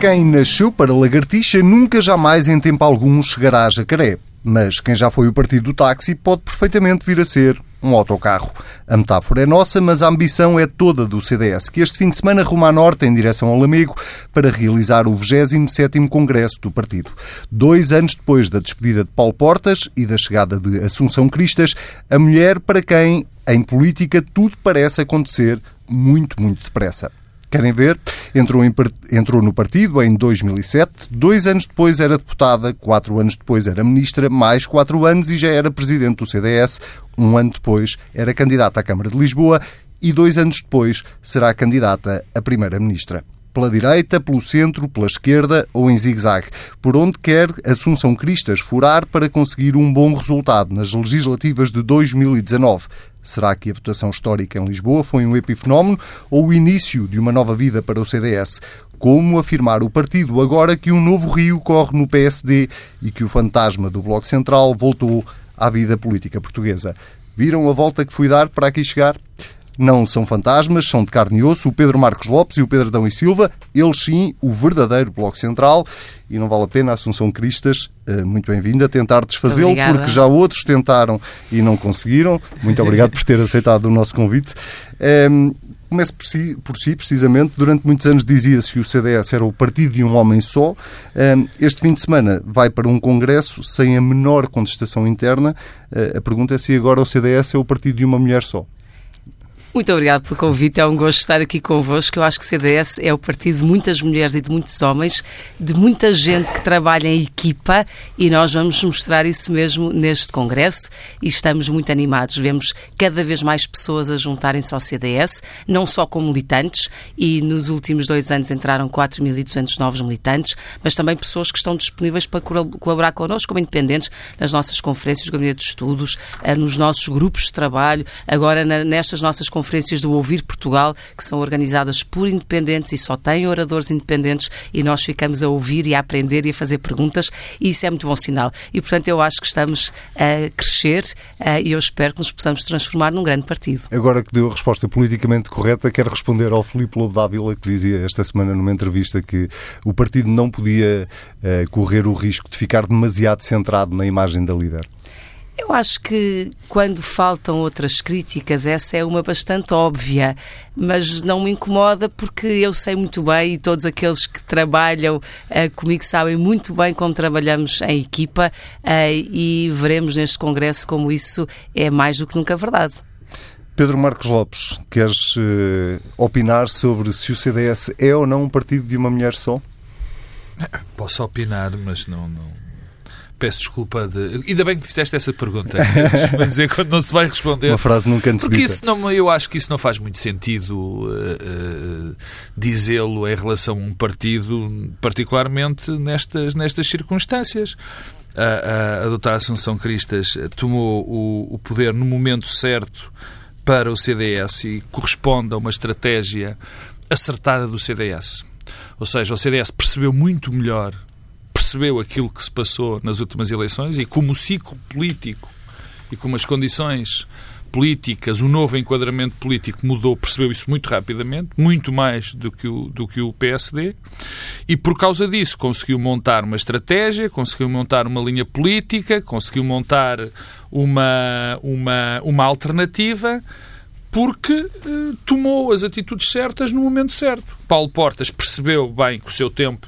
Quem nasceu para lagartixa nunca jamais em tempo algum chegará a jacaré. Mas quem já foi o partido do táxi pode perfeitamente vir a ser um autocarro. A metáfora é nossa, mas a ambição é toda do CDS, que este fim de semana ruma a norte em direção ao Lamego para realizar o 27º Congresso do partido. Dois anos depois da despedida de Paulo Portas e da chegada de Assunção Cristas, a mulher para quem, em política, tudo parece acontecer muito, muito depressa. Querem ver? Entrou, em, entrou, no partido em 2007, dois anos depois era deputada, quatro anos depois era ministra, mais quatro anos e já era presidente do CDS, um ano depois era candidata à Câmara de Lisboa e dois anos depois será candidata a primeira-ministra pela direita, pelo centro, pela esquerda ou em zigue-zague, por onde quer Assunção Cristas furar para conseguir um bom resultado nas legislativas de 2019. Será que a votação histórica em Lisboa foi um epifenómeno ou o início de uma nova vida para o CDS? Como afirmar o partido agora que um novo rio corre no PSD e que o fantasma do Bloco Central voltou à vida política portuguesa? Viram a volta que fui dar para aqui chegar? Não são fantasmas, são de carne e osso, o Pedro Marcos Lopes e o Pedro Adão e Silva, eles sim, o verdadeiro Bloco Central, e não vale a pena, a Assunção Cristas, eh, muito bem-vinda, tentar desfazê-lo, porque já outros tentaram e não conseguiram. Muito obrigado por ter aceitado o nosso convite. Ehm, comece por si, por si, precisamente. Durante muitos anos dizia-se que o CDS era o partido de um homem só. Ehm, este fim de semana vai para um congresso sem a menor contestação interna. Eh, a pergunta é se agora o CDS é o partido de uma mulher só. Muito obrigado pelo convite, é um gosto estar aqui convosco. Eu acho que o CDS é o partido de muitas mulheres e de muitos homens, de muita gente que trabalha em equipa e nós vamos mostrar isso mesmo neste Congresso e estamos muito animados. Vemos cada vez mais pessoas a juntarem-se ao CDS, não só como militantes, e nos últimos dois anos entraram 4.200 novos militantes, mas também pessoas que estão disponíveis para colaborar connosco como independentes nas nossas conferências gabinete de estudos, eh, nos nossos grupos de trabalho, agora nestas nossas conferências conferências do Ouvir Portugal, que são organizadas por independentes e só têm oradores independentes e nós ficamos a ouvir e a aprender e a fazer perguntas e isso é muito bom sinal. E, portanto, eu acho que estamos a crescer eh, e eu espero que nos possamos transformar num grande partido. Agora que deu a resposta politicamente correta, quero responder ao Filipe Lobo Dávila, que dizia esta semana numa entrevista que o partido não podia uh, correr o risco de ficar demasiado centrado na imagem da líder. Eu acho que quando faltam outras críticas, essa é uma bastante óbvia, mas não me incomoda porque eu sei muito bem e todos aqueles que trabalham uh, comigo sabem muito bem como trabalhamos em equipa uh, e veremos neste Congresso como isso é mais do que nunca verdade. Pedro Marcos Lopes, queres uh, opinar sobre se o CDS é ou não um partido de uma mulher só? Posso opinar, mas não, não, Peço desculpa de. Ainda bem que fizeste essa pergunta. dizer quando não se vai responder. Uma frase nunca antes Porque isso não, eu acho que isso não faz muito sentido uh, uh, dizê-lo em relação a um partido, particularmente nestas, nestas circunstâncias. A, a, a doutora Assunção Cristas tomou o, o poder no momento certo para o CDS e corresponde a uma estratégia acertada do CDS. Ou seja, o CDS percebeu muito melhor percebeu aquilo que se passou nas últimas eleições e como o ciclo político e como as condições políticas, o novo enquadramento político mudou, percebeu isso muito rapidamente, muito mais do que o, do que o PSD, e por causa disso conseguiu montar uma estratégia, conseguiu montar uma linha política, conseguiu montar uma, uma, uma alternativa porque eh, tomou as atitudes certas no momento certo. Paulo Portas percebeu bem que o seu tempo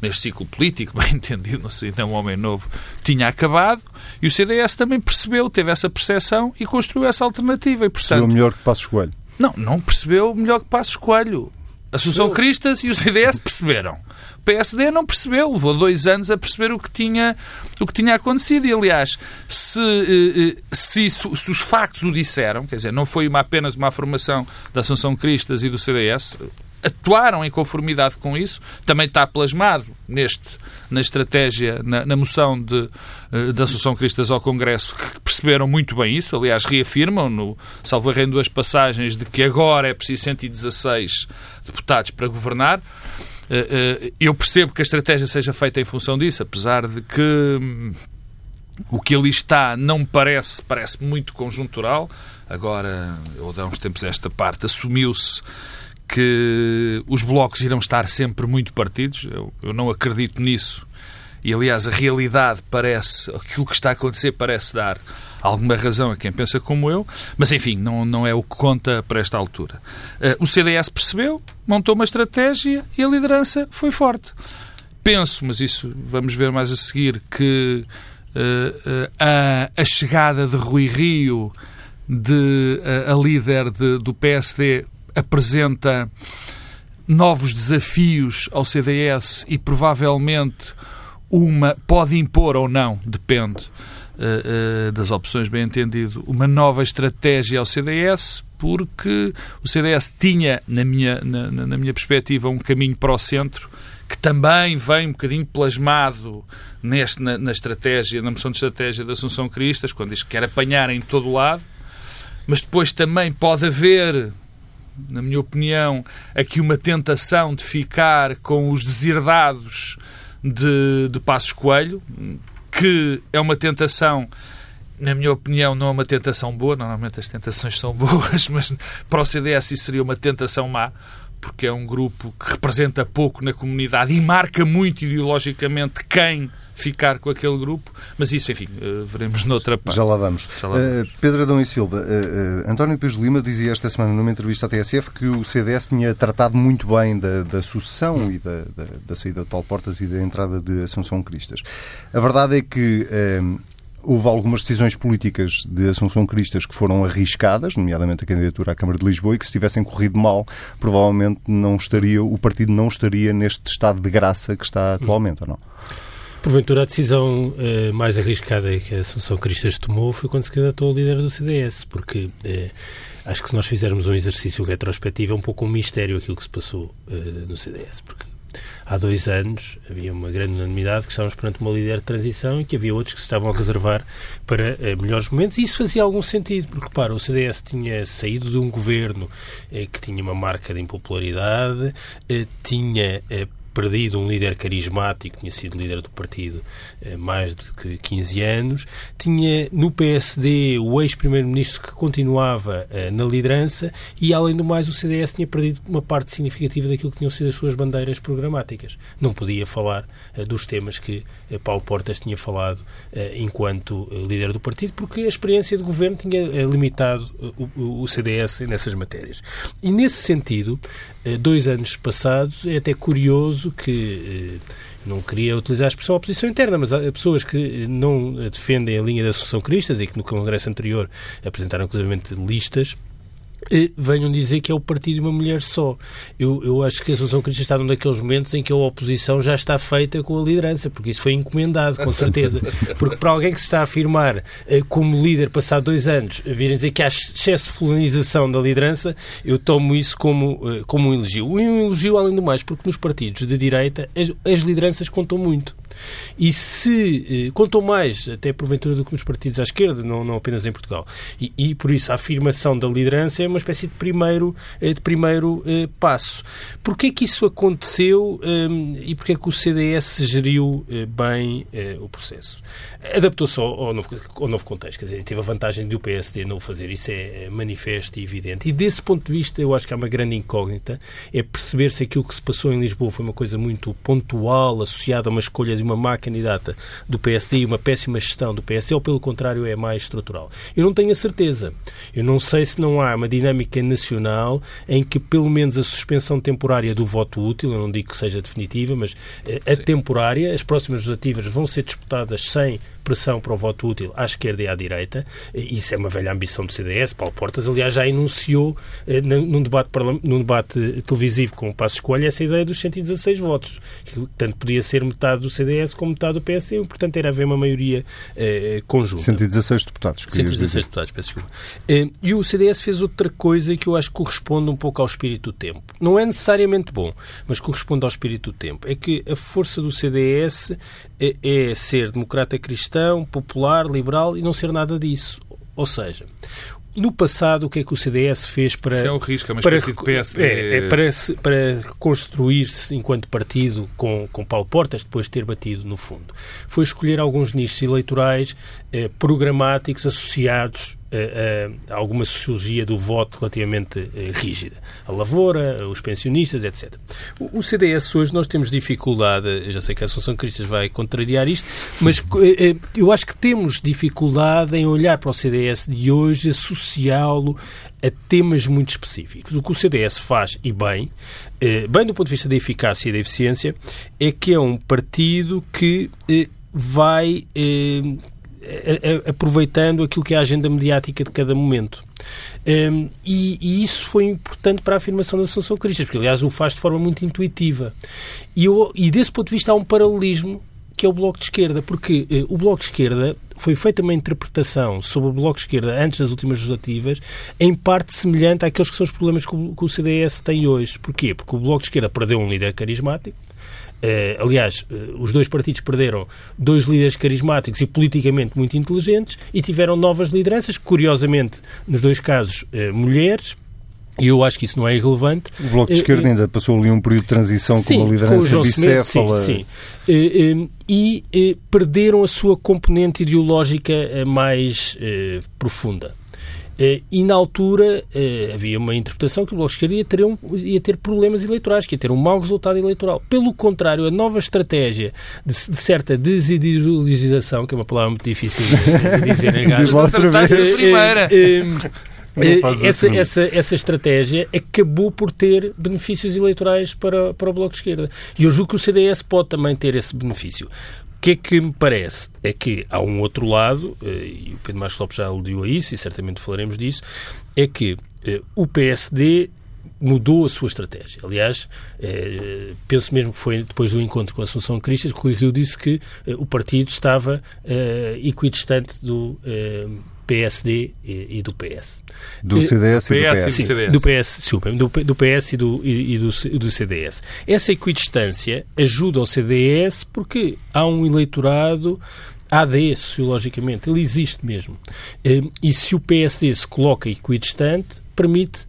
neste ciclo político, bem entendido, não sei, então um homem novo, tinha acabado, e o CDS também percebeu, teve essa percepção e construiu essa alternativa. E, portanto, percebeu melhor que Passos Coelho? Não, não percebeu melhor que Passos Coelho. A Associação Cristas e o CDS perceberam. O PSD não percebeu, levou dois anos a perceber o que tinha, o que tinha acontecido. E, aliás, se, eh, eh, se, se os factos o disseram, quer dizer, não foi uma, apenas uma afirmação da Assunção Cristas e do CDS, atuaram em conformidade com isso, também está plasmado neste, na estratégia, na, na moção de, uh, da Associação Cristas ao Congresso, que perceberam muito bem isso, aliás, reafirmam, no, salvo em duas passagens, de que agora é preciso 116 deputados para governar. Uh, uh, eu percebo que a estratégia seja feita em função disso, apesar de que hum, o que ali está não parece, parece muito conjuntural. Agora, ou há uns tempos esta parte, assumiu-se que os blocos irão estar sempre muito partidos. Eu, eu não acredito nisso. E, aliás, a realidade parece, aquilo que está a acontecer parece dar alguma razão a quem pensa como eu, mas enfim, não, não é o que conta para esta altura. Uh, o CDS percebeu, montou uma estratégia e a liderança foi forte. Penso, mas isso vamos ver mais a seguir, que uh, uh, a, a, chegada de Rui Rio, de a líder de, do PSD, apresenta novos desafios ao CDS e provavelmente uma pode impor ou não, depende uh, uh, das opções, bem entendido, uma nova estratégia ao CDS, porque o CDS tinha, na minha, na, na minha perspectiva, um caminho para o centro que também vem um bocadinho plasmado neste, na, na estratégia, na moção de estratégia da Assunção Cristas, quando diz que quer apanhar em todo lado, mas depois também pode haver na minha opinião, aqui uma tentação de ficar com os deserdados de, de Passos Coelho, que é uma tentação na minha opinião, não é uma tentação boa. Normalmente as tentações são boas, mas para o CDS isso seria uma tentação má, porque é um grupo que representa pouco na comunidade e marca muito ideologicamente quem ficar com aquele grupo, mas isso, enfim, uh, veremos noutra parte. Já lá vamos. Já lá vamos. Uh, Pedro Adão e Silva, uh, António Pires Lima dizia esta semana numa entrevista à TSF que o CDS tinha tratado muito bem da, da sucessão hum. e da, da, da, saída de Paulo Portas e da entrada de Assunção Cristas. A verdade é que houve algumas decisões políticas de Assunção Cristas que foram arriscadas, nomeadamente a candidatura à Câmara de Lisboa, e que se tivessem corrido mal, provavelmente não estaria, o partido não estaria neste estado de graça que está atualmente, ou não? Porventura, a decisão eh, mais arriscada que a Assunção Cristas tomou foi quando se candidatou ao líder do CDS, porque eh, acho que se nós fizermos um exercício retrospectivo é um pouco um mistério aquilo que se passou eh, no CDS, porque há dois anos havia uma grande unanimidade que estávamos perante uma líder de transição e que havia outros que se estavam a reservar para melhores momentos e isso fazia algum sentido, porque, repara, o CDS tinha saído de um governo que tinha uma marca de impopularidade, tinha perdido um líder carismático, tinha sido líder do partido eh, mais de 15 anos, tinha no PSD o ex-primeiro-ministro que continuava eh, na liderança e, além do mais, o CDS tinha perdido uma parte significativa daquilo que tinham sido as suas bandeiras programáticas. Não podia falar eh, dos temas que Paulo Portas tinha falado enquanto líder do partido, porque a experiência de governo tinha limitado o CDS nessas matérias. E, nesse sentido, dois anos passados, é até curioso que eh, não queria utilizar a expressão oposição interna, mas há pessoas que não defendem a linha da Associação Cristas e que no Congresso anterior apresentaram, inclusive, listas venham dizer que é o partido de uma mulher só. Eu, eu acho que a Associação Cristã está num daqueles momentos em que a oposição já está feita com a liderança, porque isso foi encomendado, com certeza. Porque para alguém que se está a afirmar eh, como líder passado dois anos, virem dizer que há excesso de fulanização da liderança, eu tomo isso como, eh, como um elogio. Um elogio, além do mais, porque nos partidos de direita as, as lideranças contam muito. E se eh, contam mais, até porventura, do que nos partidos à esquerda, não, não apenas em Portugal. E, e, por isso a afirmação da liderança é uma espécie de primeiro, eh, de primeiro eh, passo. Porquê é que isso aconteceu eh, e porquê é que o CDS geriu eh, bem eh, o processo? Adaptou-se ao, ao, ao novo contexto, quer dizer, teve a vantagem de o PSD não o fazer, isso é manifesto e evidente. E desse ponto de vista, eu acho que há uma grande incógnita, é perceber se aquilo que se passou em Lisboa foi uma coisa muito pontual, associada a uma escolha de uma má candidata do PSD e uma péssima gestão do PSD, ou pelo contrário é mais estrutural. Eu não tenho a certeza. Eu não sei se não há uma dinâmica nacional em que pelo menos a suspensão temporária do voto útil, eu não digo que seja definitiva, mas eh, a Sim. temporária, as próximas legislativas vão ser disputadas sem pressão para o voto útil à esquerda e à direita. Isso é uma velha ambição do CDS. Paulo Portas, aliás, já enunciou eh, num debate, num debate televisivo com o Passo Escolha essa ideia dos 116 votos, que tanto podia ser metade do CDS como metade do PS, e, portanto era haver uma maioria eh, conjunta. 116 deputados. 116 dizer. deputados, peço desculpa. Eh, e o CDS fez outra coisa que eu acho que corresponde um pouco ao espírito do tempo. Não é necessariamente bom, mas corresponde ao espírito do tempo. É que a força do CDS é, é ser democrata cristão, popular, liberal e não ser nada disso. Ou seja, no passado, o que é que o CDS fez para. Isso é o risco, é uma espécie para, de PSD. É, é para, para reconstruir-se enquanto partido com, com Paulo Portas, depois de ter batido no fundo. Foi escolher alguns nichos eleitorais eh, programáticos associados alguma sociologia do voto relativamente uh, rígida. A lavoura, os pensionistas, etc. O, CDS hoje nós temos dificuldade, já sei que a Associação Cristas vai contrariar isto, mas eu acho que temos dificuldade em olhar para o CDS de hoje, associá-lo a temas muito específicos. O que o CDS faz, e bem, bem do ponto de vista da eficácia e da eficiência, é que é um partido que vai aproveitando aquilo que é a agenda mediática de cada momento. Um, e, e, isso foi importante para a afirmação da Assunção Cristas, porque aliás o faz de forma muito intuitiva. E, eu, e desse ponto de vista há um paralelismo que é o Bloco de Esquerda, porque eh, o Bloco de Esquerda foi feita uma interpretação sobre o Bloco de Esquerda antes das últimas legislativas, em parte semelhante àqueles que são os problemas que o, que o CDS tem hoje. Porquê? Porque o Bloco de Esquerda perdeu um líder carismático, Uh, aliás, uh, os dois partidos perderam dois líderes carismáticos e politicamente muito inteligentes e tiveram novas lideranças, curiosamente, nos dois casos, uh, mulheres. E eu acho que isso não é irrelevante. O Bloco de Esquerda ainda passou ali um período de transição sim, com uma liderança com bicéfala. Sim, sim. e perderam a sua componente ideológica mais profunda. Eh, e na altura eh, havia uma interpretação que o Bloco de Esquerda ia ter, um, ia ter problemas eleitorais, que ia ter um mau resultado eleitoral. Pelo contrário, a nova estratégia de, de certa desideologização, que é uma palavra muito difícil de, de dizer em gajo, eh, essa, essa, essa estratégia acabou por ter benefícios eleitorais para, para o Bloco de Esquerda. E eu julgo que o CDS pode também ter esse benefício. Que é que me parece? É que há um outro lado, eh, e o Pedro Marcos Lopes já aludiu a isso, e certamente falaremos disso, é que eh, o PSD mudou a sua estratégia. Aliás, eh, penso mesmo que foi depois do encontro com a Assunção Cristas que Rui Rio disse que o partido estava equidistante do PSD e, do PS. Do CDS e, do PS. Sim, do PS, desculpa, do, do PS e do, e, do, do CDS. Essa equidistância ajuda ao CDS porque há um eleitorado AD, sociologicamente, ele existe mesmo. E se o PSD se coloca equidistante, permite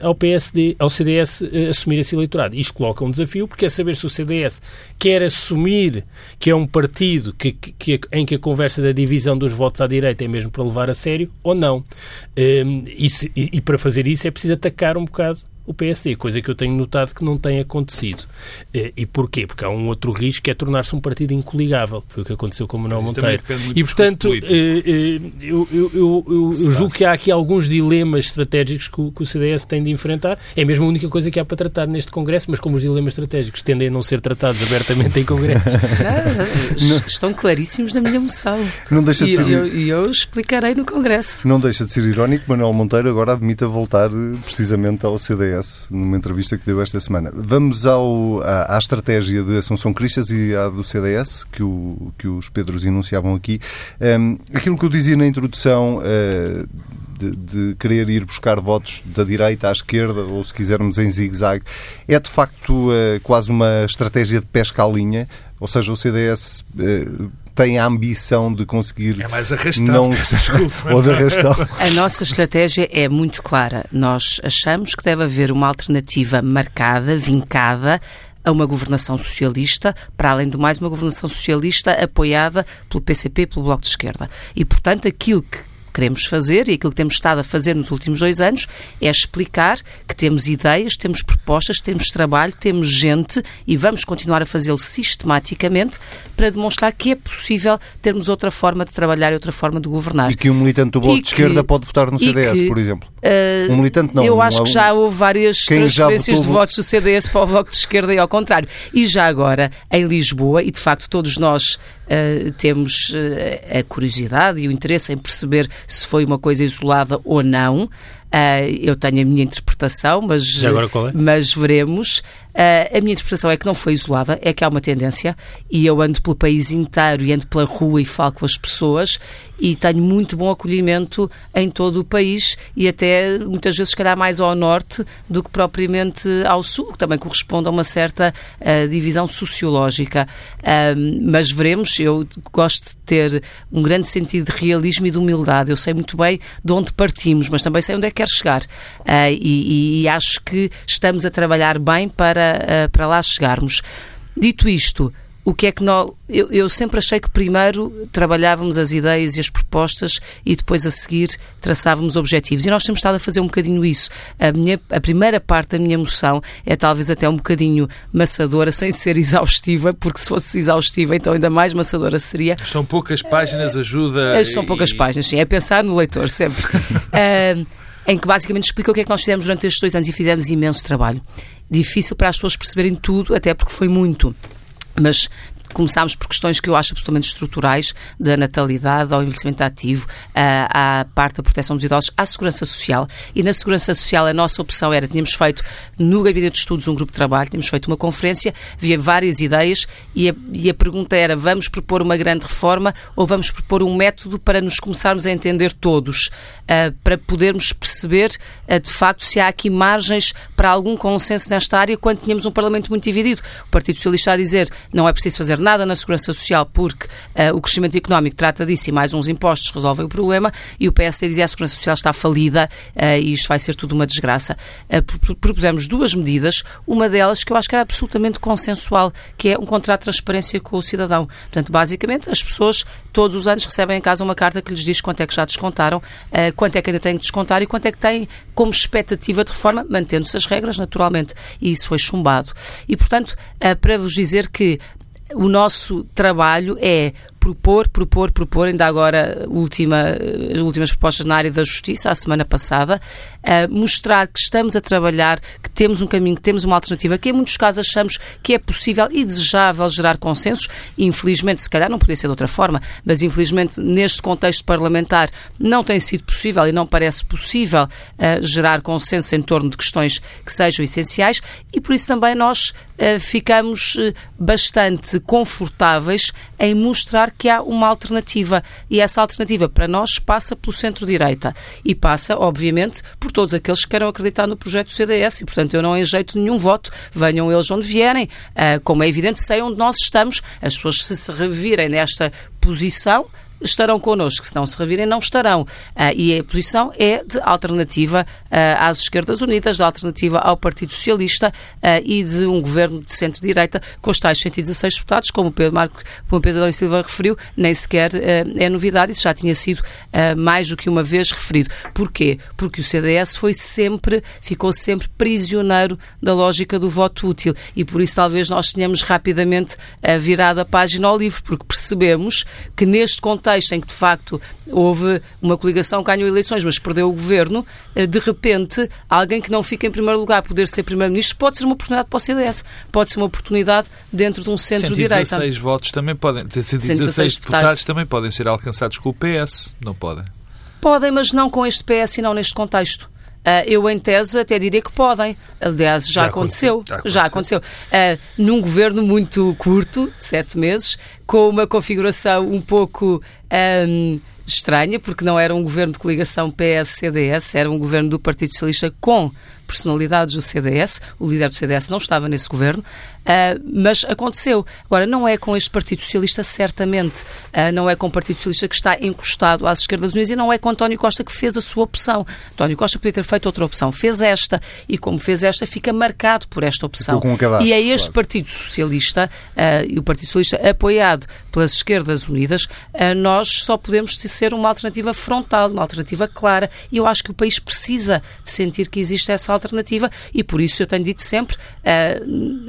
ao PSD, ao CDS eh, assumir esse eleitorado. Isto coloca um desafio, porque é saber se o CDS quer assumir que é um partido que, que, em que a conversa da divisão dos votos à direita é mesmo para levar a sério ou não. E, se, e, e, para fazer isso é preciso atacar um bocado o PSD, coisa que eu tenho notado que não tem acontecido. Eh, e porquê? Porque há um outro risco que é tornar-se um partido incoligável. Foi o que aconteceu com o Manuel Monteiro. E, portanto, eh, eh, eu, eu, eu, eu julgo que há aqui alguns dilemas estratégicos que o, que o, CDS tem de enfrentar. É mesmo a única coisa que há para tratar neste Congresso, mas como os dilemas estratégicos tendem a não ser tratados abertamente em Congressos. Não, estão claríssimos na minha moção. Não deixa de e ser... eu, eu explicarei no Congresso. Não deixa de ser irónico, Manuel Monteiro agora admite a voltar precisamente ao CDS numa entrevista que deu esta semana. Vamos ao, à, à estratégia de Assunção Cristas e à do CDS, que, o, que os Pedros enunciavam aqui. Um, aquilo que eu dizia na introdução. Uh, de, de, querer ir buscar votos da direita à esquerda, ou se quisermos em zigue-zague, é de facto uh, quase uma estratégia de pesca à linha, ou seja, o CDS uh, tem a ambição de conseguir. É mais arrastado. Não... ou de arrastão. A nossa estratégia é muito clara. Nós achamos que deve haver uma alternativa marcada, vincada, a uma governação socialista, para além do mais, uma governação socialista apoiada pelo PCP e pelo Bloco de Esquerda. E, portanto, aquilo que queremos fazer e aquilo que temos estado a fazer nos últimos dois anos é explicar que temos ideias, temos propostas, temos trabalho, temos gente e vamos continuar a fazê-lo sistematicamente para demonstrar que é possível termos outra forma de trabalhar e outra forma de governar. E que um militante do Bloco de Esquerda pode votar no CDS, que, por exemplo. Uh, um militante não. Eu acho que já houve várias transferências de votos do CDS para o Bloco de Esquerda e ao contrário. E já agora, em Lisboa, e de facto todos nós uh, temos uh, a curiosidade e o interesse em perceber se foi uma coisa isolada ou não. Uh, eu tenho a minha interpretação, mas, é? mas veremos. Uh, a minha interpretação é que não foi isolada, é que há uma tendência e eu ando pelo país inteiro e ando pela rua e falo com as pessoas e tenho muito bom acolhimento em todo o país e até muitas vezes, se calhar, mais ao norte do que propriamente ao sul, que também corresponde a uma certa uh, divisão sociológica. Uh, mas veremos, eu gosto de ter um grande sentido de realismo e de humildade. Eu sei muito bem de onde partimos, mas também sei onde é que quero chegar. Uh, e, e, acho que estamos a trabalhar bem para, para lá chegarmos. Dito isto, o que é que nós. Eu, eu, sempre achei que primeiro trabalhávamos as ideias e as propostas e depois a seguir traçávamos objetivos. E nós temos estado a fazer um bocadinho isso. A, minha, a primeira parte da minha moção é talvez até um bocadinho maçadora, sem ser exaustiva, porque se fosse exaustiva, então ainda mais maçadora seria. São poucas páginas, ajuda. São e... poucas páginas, sim. É pensar no leitor sempre. uh, em que basicamente explica o que é que nós fizemos durante estes dois anos e fizemos imenso trabalho. Difícil para as pessoas perceberem tudo, até porque foi muito. Mas Começámos por questões que eu acho absolutamente estruturais, da natalidade ao envelhecimento ativo, à, à parte da proteção dos idosos, à segurança social. E na segurança social a nossa opção era, tínhamos feito no Gabinete de Estudos um grupo de trabalho, tínhamos feito uma conferência, havia várias ideias e a, e a pergunta era, vamos propor uma grande reforma ou vamos propor um método para nos começarmos a entender todos, uh, para podermos perceber, uh, de facto, se há aqui margens para algum consenso nesta área, quando tínhamos um Parlamento muito dividido. O Partido Socialista a dizer, não é preciso fazer nada na segurança social porque uh, o crescimento económico trata disso e mais uns impostos resolvem o problema e o PSD dizia a segurança social está falida uh, e isto vai ser tudo uma desgraça. Uh, propusemos duas medidas, uma delas que eu acho que era absolutamente consensual, que é um contrato de transparência com o cidadão. Portanto, basicamente, as pessoas todos os anos recebem em casa uma carta que lhes diz quanto é que já descontaram, quanto é que ainda têm que descontar e quanto é que têm como expectativa de reforma, mantendo-se as regras, naturalmente. E isso foi chumbado. E, portanto, para vos dizer que o nosso trabalho é propor, propor, propor, ainda agora última, as últimas propostas na área da justiça, a semana passada, mostrar que estamos a trabalhar, que temos um caminho, que temos uma alternativa, que em muitos casos achamos que é possível e desejável gerar consensos. Infelizmente, se calhar não podia ser de outra forma, mas infelizmente neste contexto parlamentar não tem sido possível e não parece possível uh, gerar consenso em torno de questões que sejam essenciais e por isso também nós uh, ficamos bastante confortáveis em mostrar que há uma alternativa. E essa alternativa, para nós, passa pelo centro-direita. E passa, obviamente, por todos aqueles que queiram acreditar no projeto do CDS. E, portanto, eu não enjeito nenhum voto. Venham eles onde vierem. Uh, como é evidente, sei onde nós estamos. As pessoas, se se revirem nesta posição, estarão connosco, se não se revirem, não estarão. Uh, e a posição é de alternativa uh, às esquerdas unidas, de alternativa ao Partido Socialista uh, e de um governo de centro-direita com os tais 116 deputados, como o Pedro, Marco, como o Pedro Silva referiu, nem sequer é novidade, isso já tinha sido mais do que uma vez referido. Porquê? Porque o CDS foi sempre, ficou sempre prisioneiro da lógica do voto útil e por isso talvez nós tenhamos rapidamente virado a página ao livro, porque percebemos que neste contexto contexto em que, de facto, houve uma coligação que ganhou eleições, mas perdeu o governo, eh, de repente, alguém que não fica em primeiro lugar poder ser primeiro-ministro pode ser uma oportunidade para o CDS, pode ser uma oportunidade dentro de um centro-direita. 116 votos também podem, 116, 116 deputados, deputados também podem ser alcançados com o PS, não podem? Podem, mas não com este PS e não neste contexto. Uh, eu, em tese, até diria que podem. Aliás, já, já aconteceu. aconteceu. Já aconteceu. Uh, num governo muito curto, sete meses, com uma configuração um pouco. Um, estranha, porque não era um governo de coligação PS-CDS, era um governo do Partido Socialista com personalidades do CDS. O líder do CDS não estava nesse governo. Uh, mas aconteceu. Agora, não é com este Partido Socialista, certamente. Uh, não é com o Partido Socialista que está encostado às esquerdas unidas e não é com António Costa que fez a sua opção. António Costa podia ter feito outra opção. Fez esta. E como fez esta, fica marcado por esta opção. Cadastro, e é este claro. Partido Socialista uh, e o Partido Socialista apoiado pelas esquerdas unidas, nós só podemos ser uma alternativa frontal, uma alternativa clara. E eu acho que o país precisa de sentir que existe essa alternativa e por isso eu tenho dito sempre,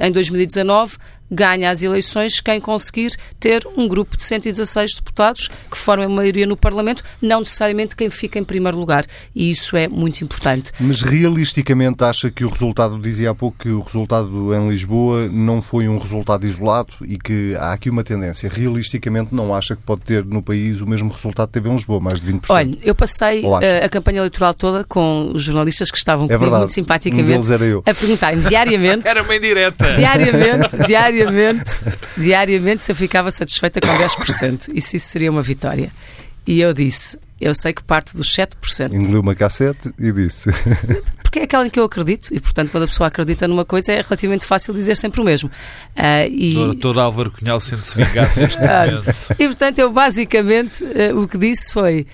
em 2018, 2019 ganha as eleições quem conseguir ter um grupo de 116 deputados que formem maioria no Parlamento, não necessariamente quem fica em primeiro lugar. E isso é muito importante. Mas realisticamente acha que o resultado, dizia há pouco que o resultado em Lisboa não foi um resultado isolado e que há aqui uma tendência. Realisticamente não acha que pode ter no país o mesmo resultado que teve em Lisboa, mais de 20%? Olha, eu passei eh, a campanha eleitoral toda com os jornalistas que estavam é comigo muito simpaticamente um a perguntar diariamente. Era uma indireta. Diariamente, diariamente diariamente, diariamente se eu ficava satisfeita com 10%. E se isso seria uma vitória. E eu disse, eu sei que parte dos 7%. Engoliu uma cassete e disse. Porque é aquela em que eu acredito, e portanto, quando a pessoa acredita numa coisa, é relativamente fácil dizer sempre o mesmo. Uh, e... todo, todo Álvaro Cunhal sente-se vingado neste momento. E portanto, eu basicamente uh, o que disse foi: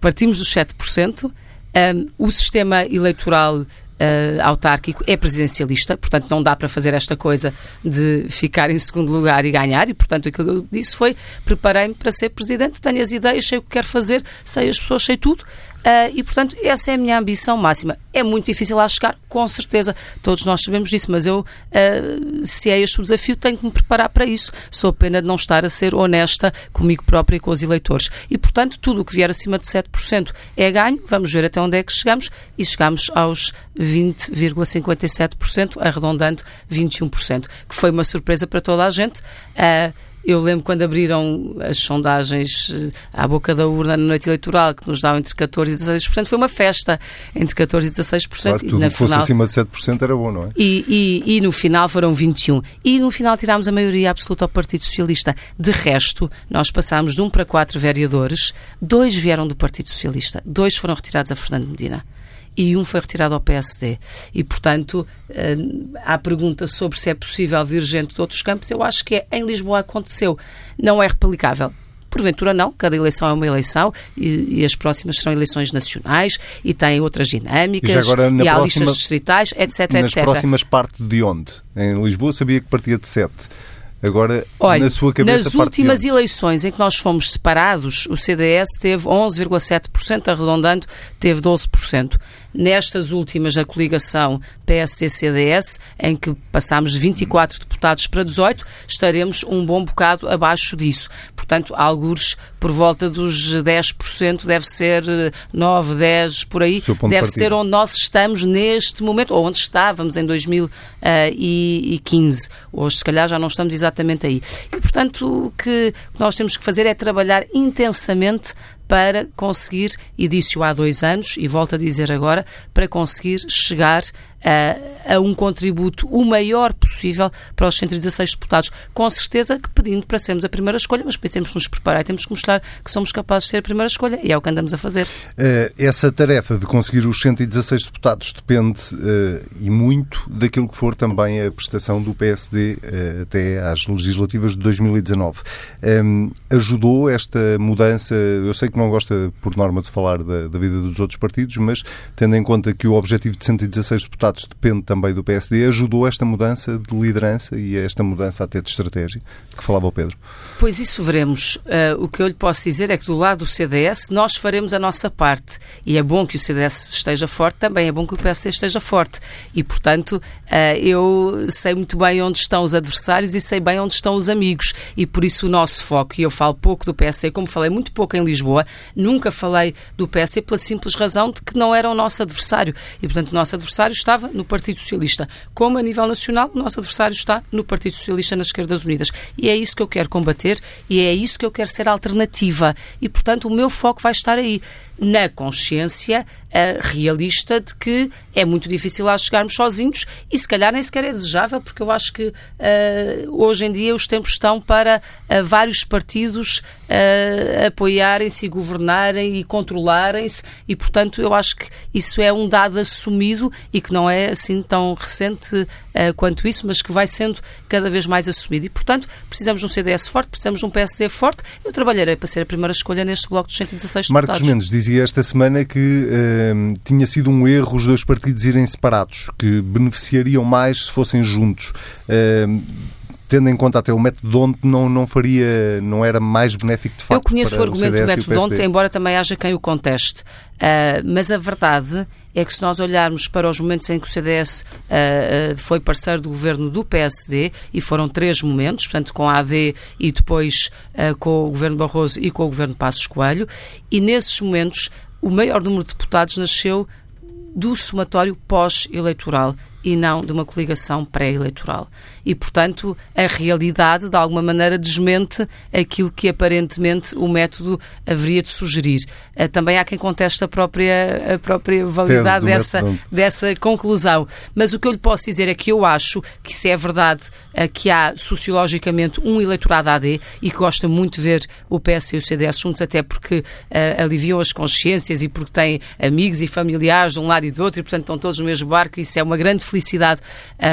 partimos dos 7%, um, o sistema eleitoral uh, autárquico é presidencialista, portanto não dá para fazer esta coisa de ficar em segundo lugar e ganhar, e portanto aquilo que eu disse foi preparei-me para ser presidente, tenho as ideias, sei o que quero fazer, sei as pessoas, sei tudo, Uh, e, portanto, essa é a minha ambição máxima. É muito difícil lá chegar, com certeza. Todos nós sabemos disso, mas eu, uh, se é este o desafio, tenho que me preparar para isso. Sou pena de não estar a ser honesta comigo própria e com os eleitores. E, portanto, tudo o que vier acima de 7% é ganho. Vamos ver até onde é que chegamos. E chegamos aos 20,57%, arredondando 21%, que foi uma surpresa para toda a gente. Uh, eu lembro quando abriram as sondagens eh, à boca da urna na noite eleitoral, que nos davam entre 14% e 16%, foi uma festa entre 14% e 16%. Claro, tudo e que fosse final... acima de 7% era bom, não é? E, e, e, no final foram 21%. E no final tirámos a maioria absoluta ao Partido Socialista. De resto, nós passámos de um para quatro vereadores, dois vieram do Partido Socialista, dois foram retirados a Fernando Medina e um foi retirado ao PSD. E, portanto, eh, há pergunta sobre se é possível vir gente de outros campos. Eu acho que é. Em Lisboa aconteceu. Não é replicável. Porventura não, cada eleição é uma eleição e, e, as próximas serão eleições nacionais e têm outras dinâmicas e, agora, e há próxima, listas distritais, etc, nas etc. próximas parte de onde? Em Lisboa sabia que partia de sete. Agora, Olha, na sua cabeça, nas últimas eleições em que nós fomos separados, o CDS teve 11,7%, arredondando, teve 12% nestas últimas da coligação PSD-CDS, em que passámos de 24 deputados para 18, estaremos um bom bocado abaixo disso. Portanto, alguns por volta dos 10%, deve ser 9, 10, por aí, deve de ser onde nós estamos neste momento, ou onde estávamos em 2015. Hoje, se calhar, já não estamos exatamente aí. E, portanto, o que nós temos que fazer é trabalhar intensamente para conseguir, e disse-o há dois anos, e volto a dizer agora, para conseguir chegar a, a, um contributo o maior possível para os 116 deputados. Com certeza que pedindo para sermos a primeira escolha, mas pensemos nos preparar e temos que mostrar que somos capazes de ser a primeira escolha e é o que andamos a fazer. Uh, essa tarefa de conseguir os 116 deputados depende uh, e muito daquilo que for também a prestação do PSD eh, até às legislativas de 2019. Um, ajudou esta mudança, eu sei que não gosta por norma de falar da, da vida dos outros partidos, mas tendo em conta que o objetivo de 116 deputados deputados depende também do PSD, ajudou esta mudança de liderança e esta mudança até de estratégia que falava o Pedro? Pois isso veremos. Uh, o que eu lhe posso dizer é que do lado do CDS nós faremos a nossa parte e é bom que o CDS esteja forte, também é bom que o PSD esteja forte e, portanto, uh, eu sei muito bem onde estão os adversários e sei bem onde estão os amigos e por isso o nosso foco, e eu falo pouco do PSD, como falei muito pouco em Lisboa, nunca falei do PSD pela simples razão de que não era o nosso adversário e, portanto, o nosso adversário estava estava no Partido Socialista. Como a nível nacional, o nosso adversário está no Partido Socialista nas Esquerdas Unidas. E é isso que eu quero combater e é isso que eu quero ser alternativa. E, portanto, o meu foco vai estar aí na consciência realista de que é muito difícil lá chegarmos sozinhos e se calhar nem sequer é desejável, porque eu acho que uh, hoje em dia os tempos estão para uh, vários partidos apoiarem-se e governarem e controlarem-se e, portanto, eu acho que isso é um dado assumido e que não é assim tão recente quanto isso, mas que vai sendo cada vez mais assumido. E, portanto, precisamos de um CDS forte, precisamos de um PSD forte. Eu trabalharei para ser a primeira escolha neste bloco dos 116 Marcos deputados. Mendes dizia esta semana que uh, tinha sido um erro os dois partidos irem separados, que beneficiariam mais se fossem juntos. Uh, tendo em conta até o método Donte, não, não faria, não era mais benéfico de facto. Eu conheço o argumento o do método Donte, embora também haja quem o conteste. Uh, mas a verdade é que se nós olharmos para os momentos em que o CDS uh, uh, foi parceiro do governo do PSD, e foram três momentos, portanto com a AD e depois com o governo Barroso e com o governo Passos Coelho, e nesses momentos o maior número de deputados nasceu do somatório pós-eleitoral e não de uma coligação pré-eleitoral. E, portanto, a realidade, de alguma maneira, desmente aquilo que aparentemente o método haveria de sugerir. Eh, também há quem conteste a própria, a própria validade dessa, dessa conclusão. Mas o que eu lhe posso dizer é que eu acho que se é verdade eh, que há sociologicamente um eleitorado AD e que gosta muito de ver o PS e o CDS juntos, até porque uh, aliviam as consciências e porque têm amigos e familiares de um lado e do outro e, portanto, estão todos no mesmo barco. Isso é uma grande felicidade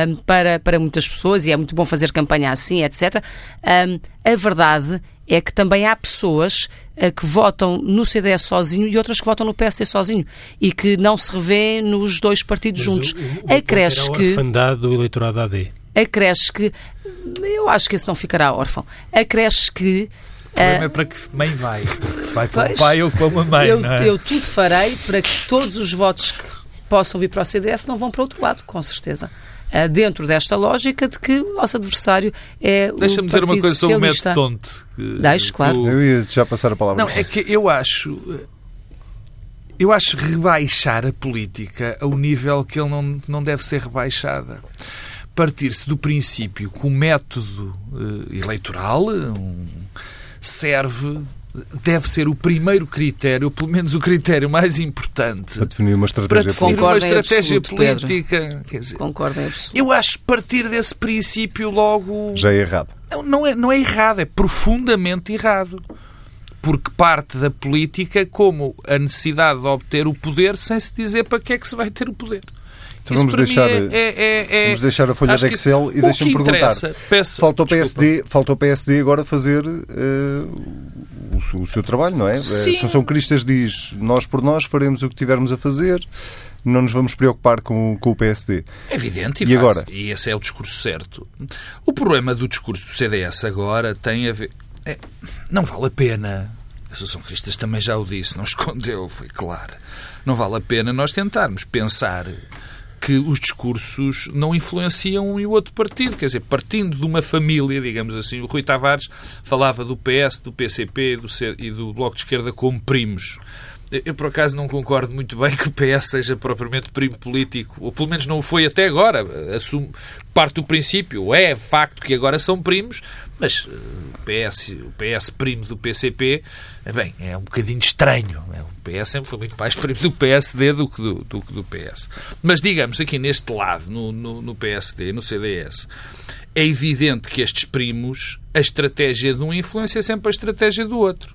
um, para, para muitas pessoas e é muito bom fazer campanha assim, etc. Um, a verdade é que também há pessoas uh, que votam no CDS sozinho e outras que votam no PSD sozinho e que não se revêem nos dois partidos Mas juntos. O, o, o Acresce que. orfandade do eleitorado AD. Acresce que. Eu acho que esse não ficará órfão. Acresce que. O problema é para que mãe vai. Vai para o pai ou para a mãe. Eu, não é? eu tudo farei para que todos os votos que possam vir para o CDS não vão para outro lado, com certeza. Uh, dentro desta lógica de que o nosso adversário é o Deixa-me dizer uma coisa sobre o método tonto. que- Deixe, claro. o- Eu ia já passar a palavra. Não, é que eu acho. Eu acho rebaixar a política a um nível que ele não, não deve ser rebaixada. Partir-se do princípio que o método eh, eleitoral eh, um, serve, deve ser o primeiro critério, ou pelo menos o critério mais importante, Para definir uma para estratégia definir política. uma estratégia absoluto, política. Quer dizer, Concordo em absoluto. eu acho que partir desse princípio logo Já é errado. não, não é, não é errado, é profundamente errado. Porque parte da política como a necessidade de obter o poder sem se dizer para que é que se vai ter o poder. Então vamos deixar, é, é, é, é- vamos deixar a folha de Excel e deixa-me que perguntar. peço- Falta o, desculpa. PSD, falta o PSD agora fazer eh, o, seu- o seu trabalho, não é? Sim. A Associação Cristas diz nós por nós faremos o que tivermos a fazer, não nos vamos preocupar com, com o PSD. É evidente E e, agora? faz- e esse é o discurso certo. O problema do discurso do CDS agora tem a ver. é, não vale a pena. A Associação Cristas também já o disse, não escondeu, foi claro. Não vale a pena nós tentarmos pensar que os discursos não influenciam um e o outro partido. Quer dizer, partindo de uma família, digamos assim, o Rui Tavares falava do PS, do PCP do C- e do Bloco de Esquerda como primos. Eu, por acaso, não concordo muito bem que o PS seja propriamente primo político, ou pelo menos não o foi até agora. Assumo, parte do princípio, é facto que agora são primos, mas eh, o PS, o PS primo do PCP, eh, bem, é um bocadinho estranho. É, O PS sempre foi muito mais primo do PSD do que do, do, do PS. Mas, digamos, aqui neste lado, no, no, no PSD, no CDS, é evidente que estes primos, a estratégia de um influencia sempre a estratégia do outro.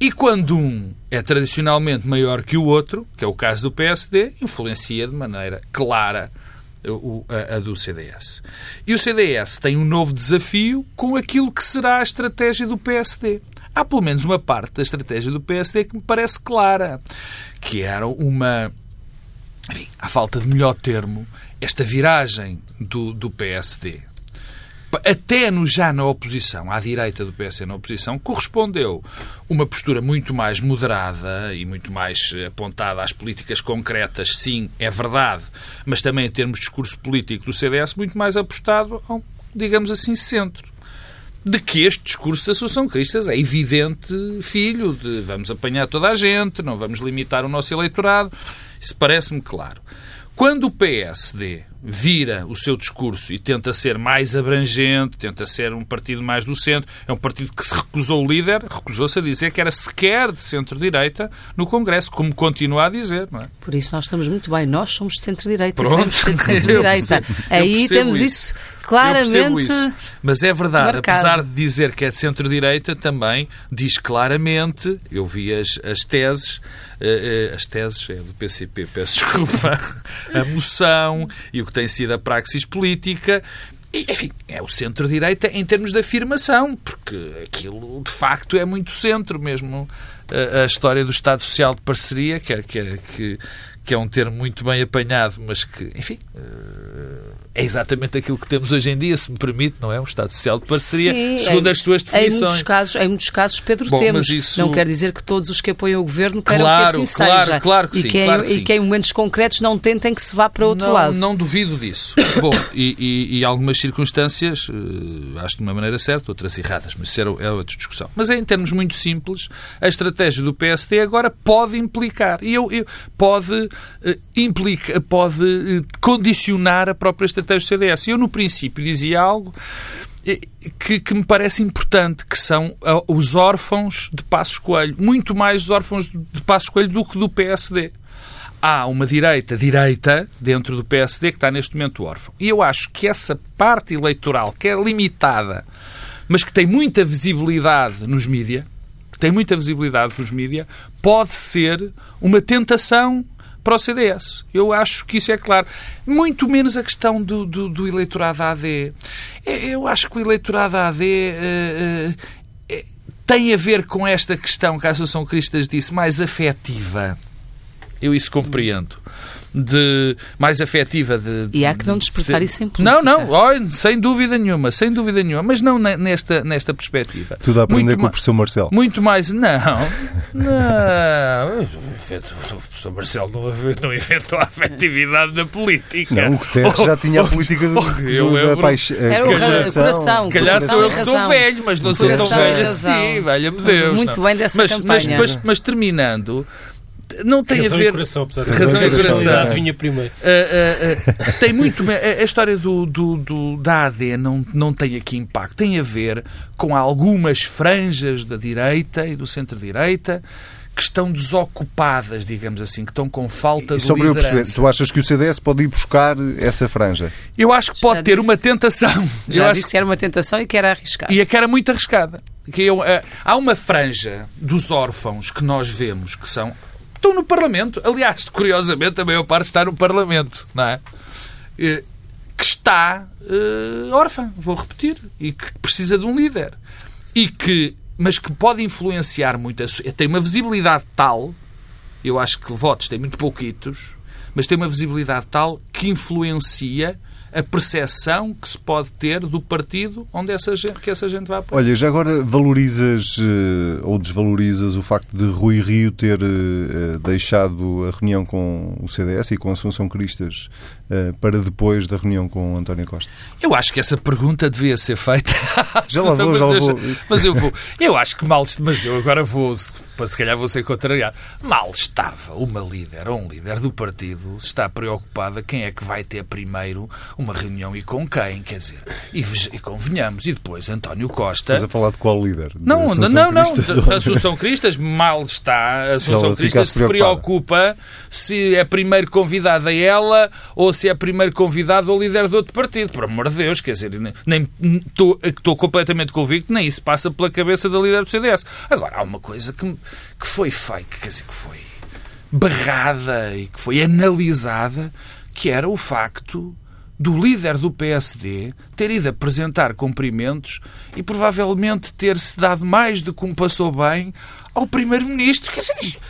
E quando um é tradicionalmente maior que o outro, que é o caso do PSD, influencia de maneira clara o- a, a do CDS. E o CDS tem um novo desafio com aquilo que será a estratégia do PSD. Há pelo menos uma parte da estratégia do PSD que me parece clara, que era uma enfim, à falta de melhor termo, esta viragem do, do PSD, até no, já na oposição, à direita do PSD na oposição, correspondeu uma postura muito mais moderada e muito mais eh, apontada às políticas concretas, sim, é verdade, mas também em termos de discurso político do CDS, muito mais apostado ao, digamos assim, centro de que este discurso da Associação Cristas é evidente filho de vamos apanhar toda a gente, não vamos limitar o nosso eleitorado. Isso parece-me claro. Quando o PSD vira o seu discurso e tenta ser mais abrangente, tenta ser um partido mais do centro, é um partido que se recusou o líder, recusou-se a dizer que era sequer de centro-direita no Congresso, como continua a dizer, é? Por isso nós estamos muito bem. Nós somos de centro-direita. Ser de centro-direita. Aí temos isso. isso Eu percebo claramente. isso. Mas é verdade, marcado. apesar de dizer que é de centro-direita, também diz claramente, eu vi as, as teses, eh, eh, as teses é do PCP, peço desculpa, a moção e o que tem sido a praxis política. E, enfim, é o centro-direita em termos de afirmação, porque aquilo de facto é muito centro mesmo. A, a história do Estado Social de Parceria, que é, que, é, que, que é um termo muito bem apanhado, mas que, enfim, eh, é exatamente aquilo que temos hoje em dia, se me permite, não é? Um Estado Social de Parceria, Sim, segundo em- as suas Em muitos definições. casos, em muitos casos Pedro, Bom, temos. isso- Não quer dizer que todos os que apoiam o governo queiram Claro, que assim claro, seja. claro que e sim, que, claro que e sim. que em momentos concretos não tentem que se vá para outro não, lado. Não duvido disso. Bom, e, e, e algumas circunstâncias, eh, acho de uma maneira certa, outras erradas, mas isso era, é outra discussão. Mas em termos muito simples, a estratégia do PSD agora pode implicar, e eu, eu- pode, eh, implica, pode eh, condicionar a própria estratégia do CDS. Eu, no princípio, dizia algo eh, que, que me parece importante, que são ah, os órfãos de Passos Coelho. Muito mais os órfãos de Passos Coelho do que do PSD há uma direita direita dentro do PSD que está neste momento órfão. E eu acho que essa parte eleitoral, que é limitada, mas que tem muita visibilidade nos mídia, tem muita visibilidade nos mídia, pode ser uma tentação para o CDS. Eu acho que isso é claro. Muito menos a questão do, do, do eleitorado AD. É, Eu acho que o eleitorado AD eh, eh, tem a ver com esta questão que a Associação Cristas disse, mais afetiva. Eu isso compreendo. De, mais afetiva de, E há que não de desprezar ser- isso em política. Não, não, olha, sem dúvida nenhuma, sem dúvida nenhuma, mas não ne- nesta, nesta perspectiva. Tudo a aprender Muito com o professor Marcelo. Muito mais. Não, não. O professor Marcelo não, não inventou a afetividade na política. Não, o Guterres já tinha a política do, Oh, eu do- da lembro. paixão. Era o ra- coração, Se calhar Coração sou eu que sou velho, mas não sou tão e velho assim, valha-me Deus. Muito não. bem dessa mas, mas, campanha. mas, mas terminando, não tem Razão a e ver. coração, apesar de Razão e coração, personalidade é. vinha primeiro. Uh, uh, uh, tem muito. A, a história do, do- do- da AD não, não tem aqui impacto. Tem a ver com algumas franjas da direita e do centro-direita que estão desocupadas, digamos assim, que estão com falta E de só para eu perceber, liderança. tu achas que o CDS pode ir buscar essa franja? Eu acho que pode Já ter disse. uma tentação. Eu Já acho disse que era uma tentação e que era arriscado. E a que era muito arriscada. Que eu, eh, há uma franja dos órfãos que nós vemos que são. Estão no Parlamento. Aliás, curiosamente, a maior parte está no Parlamento, não é? Que está eh, órfã, vou repetir, e que precisa de um líder. E que, mas que pode influenciar muito. A, tem uma visibilidade tal, eu acho que votos tem muito pouquitos, mas tem uma visibilidade tal que influencia a percepção que se pode ter do partido onde essa gente, que essa gente vai apoiar. Olha, já agora valorizas eh, ou desvalorizas o facto de Rui Rio ter eh, eh, deixado a reunião com o CDS e com a Assunção Cristas para depois da reunião com António Costa? Eu acho que essa pergunta devia ser feita. Já lá vou, já lá vou. mas eu vou. Eu acho que mal. Mas eu agora vou. Para Se calhar vou ser contrariado. Mal estava uma líder ou um líder do partido está preocupada quem é que vai ter primeiro uma reunião e com quem, quer dizer. E, e convenhamos. E depois António Costa. Estás a falar de qual líder? Da Não, não, não. Cristas A ou- Assunção Cristas mal está. A Assunção Cristas se preocupa se é primeiro convidada ela ou se é primeiro convidado o líder do outro partido. Por amor de Deus, quer dizer, nem estou completamente convicto, nem isso passa pela cabeça da líder do CDS. Agora, há uma coisa que, que foi fake, quer dizer, que foi barrada e que foi analisada, que era o facto do líder do PSD ter ido apresentar cumprimentos e provavelmente ter-se dado mais do que um passou bem ao primeiro-ministro. Quer dizer, isto,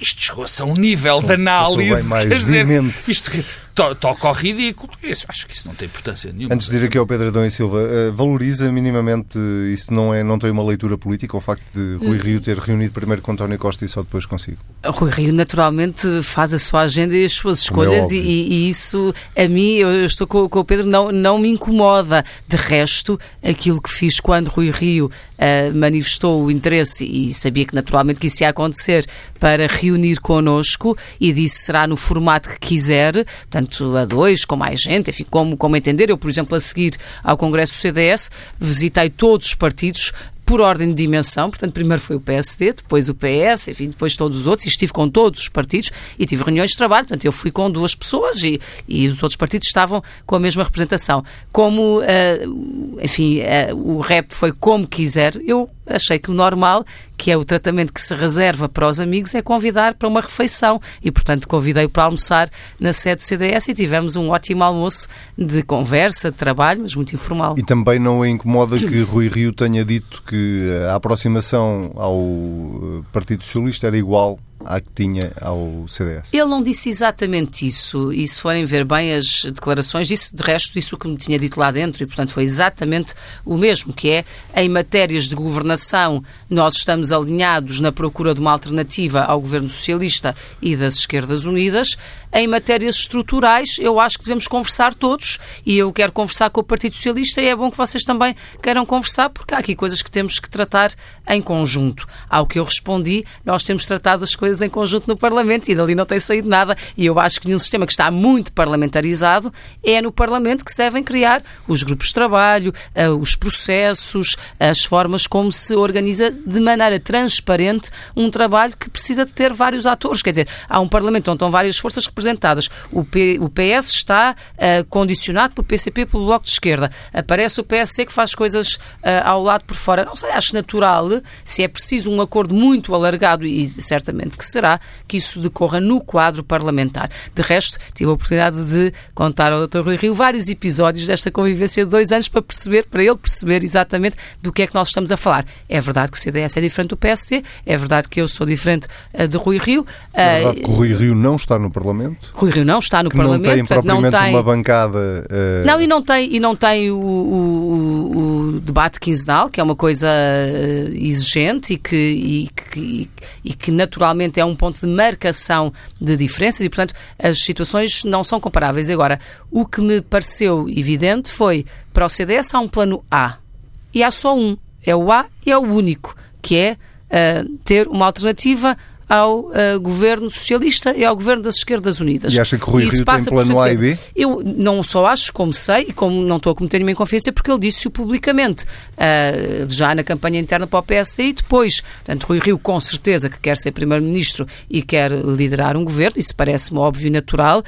isto chegou-se a um nível de análise. quer dizer, isto to- toca ao ridículo. Isso, acho que isso não tem importância nenhuma. Antes de ir aqui ao Pedro Adão e Silva, eh, valoriza minimamente, isso não, é, não tem uma leitura política, o facto de Hum. Rui Rio ter reunido primeiro com António Costa e só depois consigo? Rui Rio naturalmente faz a sua agenda e as suas escolhas óbvio. e, e isso a mim, eu estou com, com o Pedro, não, não me incomoda. De resto, aquilo que fiz quando Rui Rio ah, manifestou o interesse e sabia que naturalmente que isso ia acontecer para reunir connosco e disse será no formato que quiser, portanto a dois, com mais gente, enfim, como, como entender. Eu, por exemplo, a seguir ao Congresso do CDS, visitei todos os partidos por ordem de dimensão, portanto, primeiro foi o PSD, depois o PS, enfim, depois todos os outros, e estive com todos os partidos e tive reuniões de trabalho, portanto, eu fui com duas pessoas e, e os outros partidos estavam com a mesma representação. Como, eh, enfim, eh, o rap foi como quiser, eu achei que o normal, que é o tratamento que se reserva para os amigos, é convidar para uma refeição e, portanto, convidei-o para almoçar na sede do CDS e tivemos um ótimo almoço de conversa, de trabalho, mas muito informal. E também não incomoda que Rui Rio tenha dito que a aproximação ao eh, Partido Socialista era igual à que tinha ao CDS. Ele não disse exatamente isso, e se forem ver bem as declarações, disse de resto disse o que me tinha dito lá dentro, e portanto foi exatamente o mesmo, que é em matérias de governação nós estamos alinhados na procura de uma alternativa ao governo socialista e das esquerdas unidas. Em matérias estruturais, eu acho que devemos conversar todos, e eu quero conversar com o Partido Socialista, e é bom que vocês também queiram conversar, porque há aqui coisas que temos que tratar em conjunto. Ao que eu respondi, nós temos tratado as coisas em conjunto no Parlamento e dali não tem saído nada. E eu acho que num sistema que está muito parlamentarizado, é no Parlamento que se devem criar os grupos de trabalho, eh, os processos, as formas como se organiza de maneira transparente um trabalho que precisa de ter vários atores. Quer dizer, há um Parlamento onde estão várias forças que representadas. O, P, o PS está uh, condicionado pelo PCP pelo Bloco de Esquerda. Aparece o PSC que faz coisas uh, ao lado por fora. Não sei, acho natural, se é preciso um acordo muito alargado, e certamente que será, que isso decorra no quadro parlamentar. De resto, tive a oportunidade de contar ao Dr. Rui Rio vários episódios desta convivência de dois anos para perceber, para ele perceber exatamente do que é que nós estamos a falar. É verdade que o CDS é diferente do PSD, é verdade que eu sou diferente uh, de Rui Rio. É verdade que o Rui Rio não está no Parlamento. Rui Rio não está no Parlamento. Não tem propriamente não tem... uma bancada. Uh... Não, e não tem, e não tem o, o, o, debate quinzenal, que é uma coisa uh, exigente e que, e, que, e que naturalmente é um ponto de marcação de diferenças e, portanto, as situações não são comparáveis. Agora, o que me pareceu evidente foi para o CDS há um plano A e há só um. É o A e é o único, que é uh, ter uma alternativa ao uh, governo socialista e ao governo das esquerdas unidas. E acha que Rui Rio tem plano A e B? Eu não só acho, como sei, e como não estou a cometer nenhuma inconfiança, porque ele disse-o publicamente, uh, já na campanha interna para o PSD e depois. Portanto, Rui Rio, com certeza, que quer ser Primeiro-Ministro e quer liderar um governo, isso parece-me óbvio e natural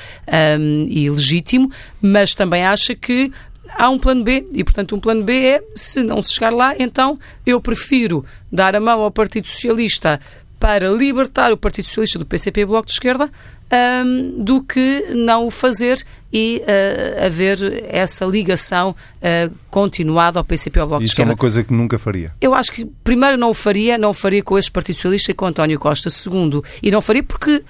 um, e legítimo, mas também acha que há um plano B e, portanto, um plano B é, se não se chegar lá, então eu prefiro dar a mão ao Partido Socialista para libertar o Partido Socialista do PCP e Bloco de Esquerda um, do que não o fazer e uh, haver essa ligação uh, continuada ao PCP e ao Bloco Isso de Esquerda. Isso é uma coisa que nunca faria. Eu acho que, primeiro, não o faria, não o faria com este Partido Socialista e com António Costa. Segundo, e não faria porque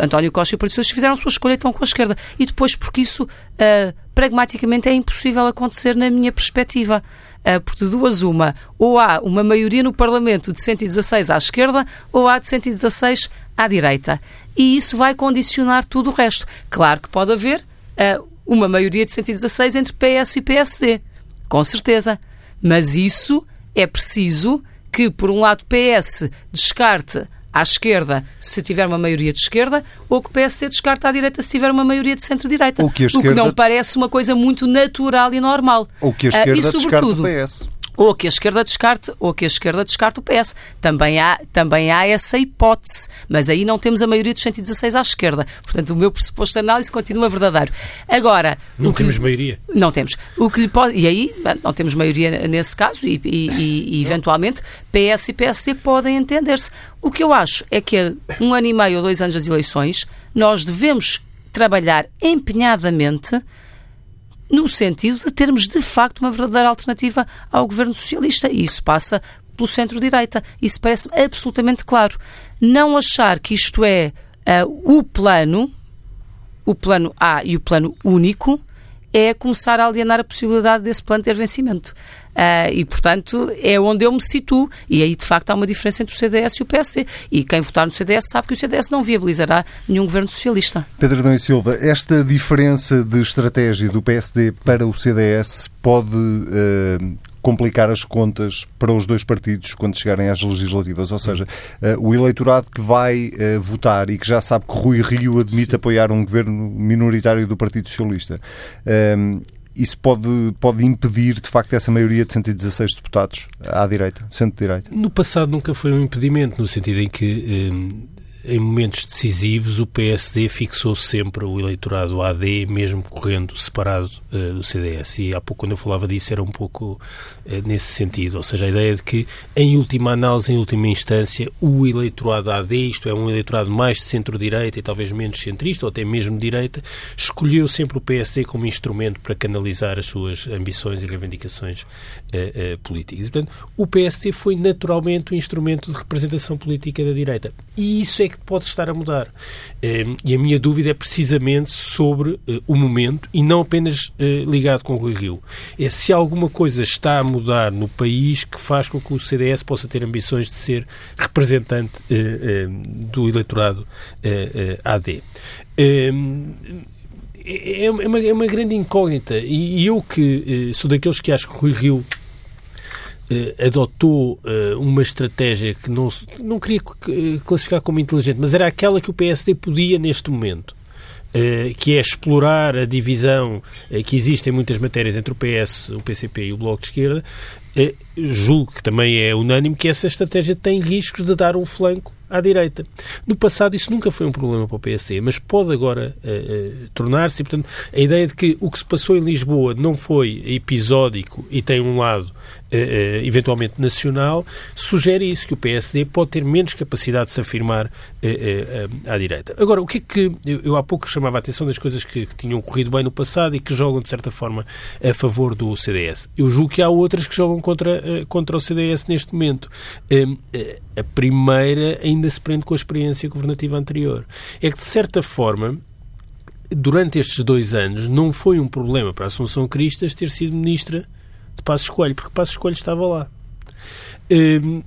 António Costa e o Partido Socialista fizeram a sua escolha e estão com a esquerda. E depois porque isso, uh, pragmaticamente, é impossível acontecer na minha perspectiva. Uh, porque de duas uma, ou há uma maioria no Parlamento de 116 à esquerda, ou há de 116 à direita. E isso vai condicionar tudo o resto. Claro que pode haver uh, uma maioria de 116 entre PS e PSD. Com certeza. Mas isso é preciso que, por um lado, PS descarte à esquerda se tiver uma maioria de esquerda, ou que o PSD descarta à direita se tiver uma maioria de centro-direita. O, que esquerda... o que não parece uma coisa muito natural e normal. Ou que a esquerda uh, e, sobretudo, descarta o PS ou que a esquerda descarte, ou que a esquerda descarte o PS. Também há, também há essa hipótese, mas aí não temos a maioria dos 116 à esquerda. Portanto, o meu pressuposto de análise continua verdadeiro. Agora... Não temos maioria. Não temos. O que lhe pode, e aí, não temos maioria nesse caso, e, e, e eventualmente PS e PSD podem entender-se. O que eu acho é que um ano e meio ou dois anos das eleições, nós devemos trabalhar empenhadamente no sentido de termos de facto uma verdadeira alternativa ao governo socialista. E isso passa pelo centro-direita. Isso parece absolutamente claro. Não achar que isto é uh, o plano, o plano A e o plano único, é começar a alienar a possibilidade desse plano ter vencimento. Uh, e, portanto, é onde eu me situo. E aí, de facto, há uma diferença entre o CDS e o PSD. E quem votar no CDS sabe que o CDS não viabilizará nenhum governo socialista. Pedro Adão e Silva, esta diferença de estratégia do PSD para o CDS pode uh, complicar as contas para os dois partidos quando chegarem às legislativas. Ou seja, uh, o eleitorado que vai uh, votar e que já sabe que Rui Rio admite Sim. apoiar um governo minoritário do Partido Socialista. Uh, isso pode, pode impedir, de facto, essa maioria de 116 deputados à direita, centro-direita? No passado nunca foi um impedimento, no sentido em que em momentos decisivos, o PSD fixou sempre o eleitorado AD, mesmo correndo separado uh, do CDS. E há pouco, quando eu falava disso, era um pouco uh, nesse sentido. Ou seja, a ideia de que, em última análise, em última instância, o eleitorado AD, isto é, um eleitorado mais de centro-direita e talvez menos centrista, ou até mesmo direita, escolheu sempre o PSD como instrumento para canalizar as suas ambições e reivindicações uh, políticas. E, portanto, o PSD foi naturalmente o instrumento de representação política da direita. E isso é que pode estar a mudar. Ehm, e a minha dúvida é precisamente sobre eh, o momento e não apenas eh, ligado com o Rui Rio. É se alguma coisa está a mudar no país que faz com que o CDS possa ter ambições de ser representante eh, do eleitorado AD. Ehm, é, é uma, é uma grande incógnita e eu que sou daqueles que acho que Rui Rio adotou uh, uma estratégia que não, não queria classificar como inteligente, mas era aquela que o PSD podia neste momento. Que é explorar a divisão que existe em muitas matérias entre o PS, o PCP e o Bloco de Esquerda, julgo que também é unânime que essa estratégia tem riscos de dar um flanco à direita. No passado isso nunca foi um problema para o PSD, mas pode agora uh, uh, tornar-se. Portanto, a ideia de que o que se passou em Lisboa não foi episódico e tem um lado uh, eventualmente nacional, sugere isso, que o PSD pode ter menos capacidade de se afirmar à direita. Agora, o que é que eu, eu há pouco chamava a atenção das coisas que, que, tinham corrido bem no passado e que jogam, de certa forma, a favor do CDS. Eu julgo que há outras que jogam contra, contra o CDS neste momento. a primeira ainda se prende com a experiência governativa anterior. É que, de certa forma, durante estes dois anos, não foi um problema para a Assunção Cristas ter sido ministra de Passos Coelho, porque Passos Coelho estava lá. Hum,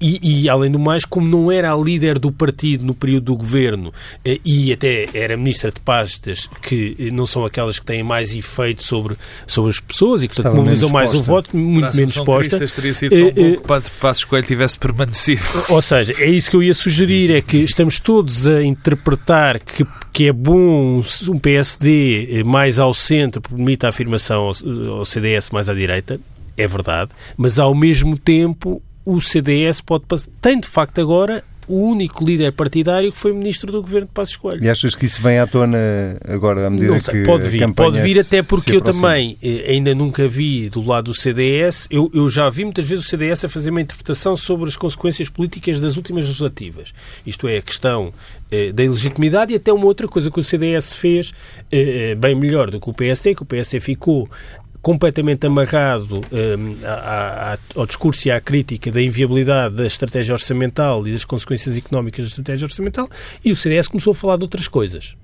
e, e, além do mais, como não era a líder do partido no período do governo eh, e até era ministra de pastas que eh, não são aquelas que têm mais efeito sobre, sobre as pessoas e que portanto, mobilizam mais o voto, muito menos exposta. teria sido tão bom que Padre Passos Coelho tivesse permanecido. Ou seja, é isso que eu ia sugerir, é que estamos todos a interpretar que, que é bom um PSD eh, mais ao centro, permite a afirmação ao, ao CDS mais à direita, é verdade, mas ao mesmo tempo o CDS pode tem de facto agora o único líder partidário que foi ministro do governo de Passos Coelho. E achas que isso vem à tona agora à medida sei, que pode vir, pode vir até porque eu também eh, ainda nunca vi do lado do CDS, eu, eu já vi muitas vezes o CDS a fazer uma interpretação sobre as consequências políticas das últimas legislativas. Isto é, a questão eh, da ilegitimidade e até uma outra coisa que o CDS fez eh, eh, bem melhor do que o PSD, que o PSD ficou completamente amarrado um, ao discurso e à crítica da inviabilidade da estratégia orçamental e das consequências económicas da estratégia orçamental, e o CDS começou a falar de outras coisas.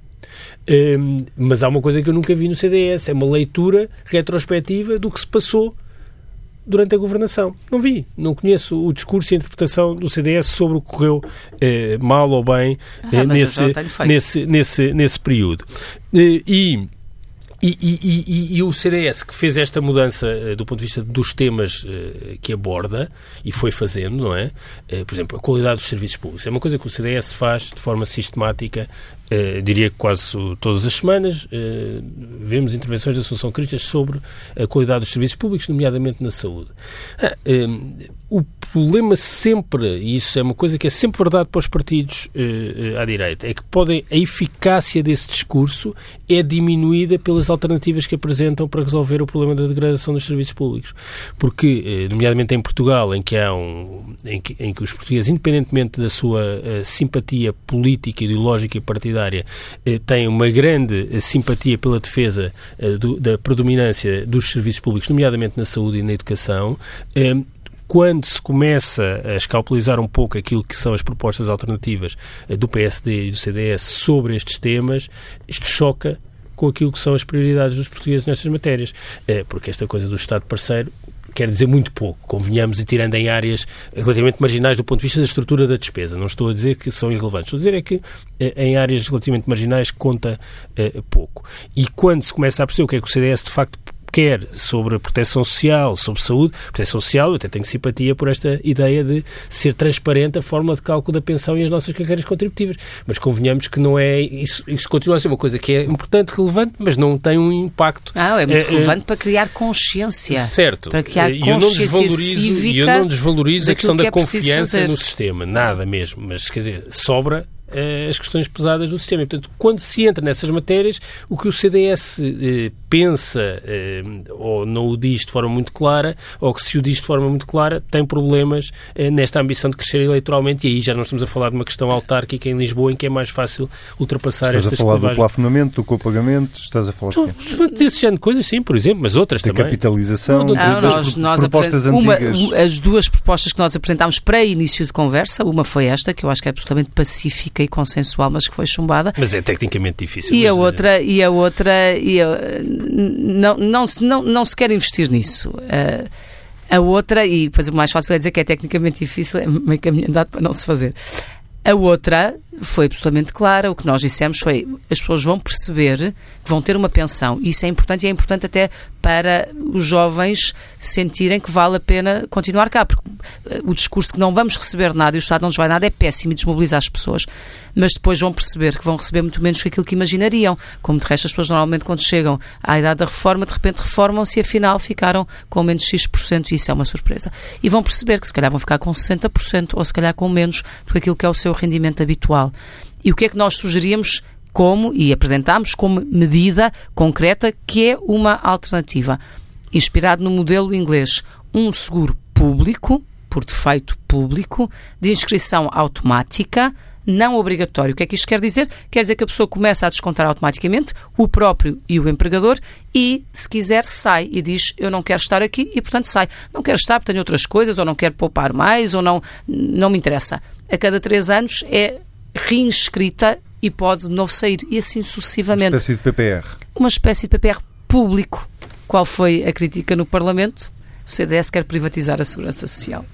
Um, mas há uma coisa que eu nunca vi no CDS, é uma leitura retrospectiva do que se passou durante a governação. Não vi, não conheço o discurso e a interpretação do CDS sobre o que correu eh, mal ou bem eh, ah, nesse, nesse, nesse, nesse período. Eh, e e, e, e, e, o CDS que fez esta mudança uh, do ponto de vista dos temas uh, que aborda e foi fazendo, não é? Uh, por exemplo, a qualidade dos serviços públicos. É uma coisa que o CDS faz de forma sistemática Uh, diria que quase todas as semanas uh, vemos intervenções da Associação Cristas sobre a qualidade dos serviços públicos, nomeadamente na saúde. Uh, o problema sempre, e isso é uma coisa que é sempre verdade para os partidos à direita, é que podem, a eficácia desse discurso é diminuída pelas alternativas que apresentam para resolver o problema da degradação dos serviços públicos. Porque, nomeadamente em Portugal, em que há um, em que, em que os portugueses, independentemente da sua simpatia política, ideológica e partidária, eh, tem uma grande eh, simpatia pela defesa eh, da predominância dos serviços públicos, nomeadamente na saúde e na educação, quando se começa a escalpelizar um pouco aquilo que são as propostas alternativas do PSD e do CDS sobre estes temas, isto choca com aquilo que são as prioridades dos portugueses nestas matérias. Porque esta coisa do Estado parceiro quer dizer muito pouco, convenhamos, e tirando em áreas relativamente marginais do ponto de vista da estrutura da despesa. Não estou a dizer que são irrelevantes, estou a dizer é que eh, em áreas relativamente marginais conta uh, pouco. E quando se começa a perceber o que é que o CDS de facto quer sobre a proteção social, sobre saúde, proteção social, eu até tenho simpatia por esta ideia de ser transparente a forma de cálculo da pensão e as nossas carreiras contributivas. Mas convenhamos que não é. Isso, isso continua a ser uma coisa que é importante, relevante, mas não tem um impacto. Ah, é muito é, relevante é, para criar consciência. Certo. Para criar consciência eu não desvalorizo, eu não desvalorizo a questão da é confiança no sistema, nada mesmo. Mas, quer dizer, sobra as questões pesadas do sistema. E, portanto, quando se entra nessas matérias, o que o CDS eh, pensa eh, ou não o diz de forma muito clara, ou que se o diz de forma muito clara, tem problemas eh, nesta ambição de crescer eleitoralmente. E aí já não estamos a falar de uma questão autárquica em Lisboa, em que é mais fácil ultrapassar estás estas Estás a falar do plafonamento, do copagamento, estás a falar então, de Desse género de coisas, sim, por exemplo, mas outras da também. capitalização, não, não, nós, nós propostas antigas. Uma, as duas propostas que nós apresentámos para início de conversa, uma foi esta, que eu acho que é absolutamente pacífica e consensual, mas que foi chumbada. Mas é tecnicamente difícil. E a outra, e a outra, e a, não, não, não, não se quer investir nisso. Uh, a outra, e depois o mais fácil é dizer que é tecnicamente difícil, é meio caminho andado para não se fazer. A outra foi absolutamente clara. O que nós dissemos foi as pessoas vão perceber que vão ter uma pensão. Isso é importante e é importante até para os jovens sentirem que vale a pena continuar cá, porque eh, o discurso que não vamos receber nada e o Estado não nos vai nada é péssimo e desmobiliza as pessoas. Mas depois vão perceber que vão receber muito menos que aquilo que imaginariam. Como de resto, as pessoas normalmente, quando chegam à idade da reforma, de repente reformam-se e afinal ficaram com menos X% e isso é uma surpresa. E vão perceber que se calhar vão ficar com 60% ou se calhar com menos do que aquilo que é o seu rendimento habitual. E o que é que nós sugeríamos como, e apresentámos como medida concreta, que é uma alternativa. Inspirado no modelo inglês, um seguro público, por defeito público, de inscrição automática, não obrigatório. O que é que isto quer dizer? Quer dizer que a pessoa começa a descontar automaticamente, o próprio e o empregador, e, se quiser, sai e diz: Eu não quero estar aqui, e portanto sai. Não quero estar porque tenho outras coisas, ou não quero poupar mais, ou não, não me interessa. A cada três anos é reinscrita e pode de novo sair, e assim sucessivamente. Uma espécie de PPR. Uma espécie de PPR público. Qual foi a crítica no Parlamento? O CDS quer privatizar a segurança social.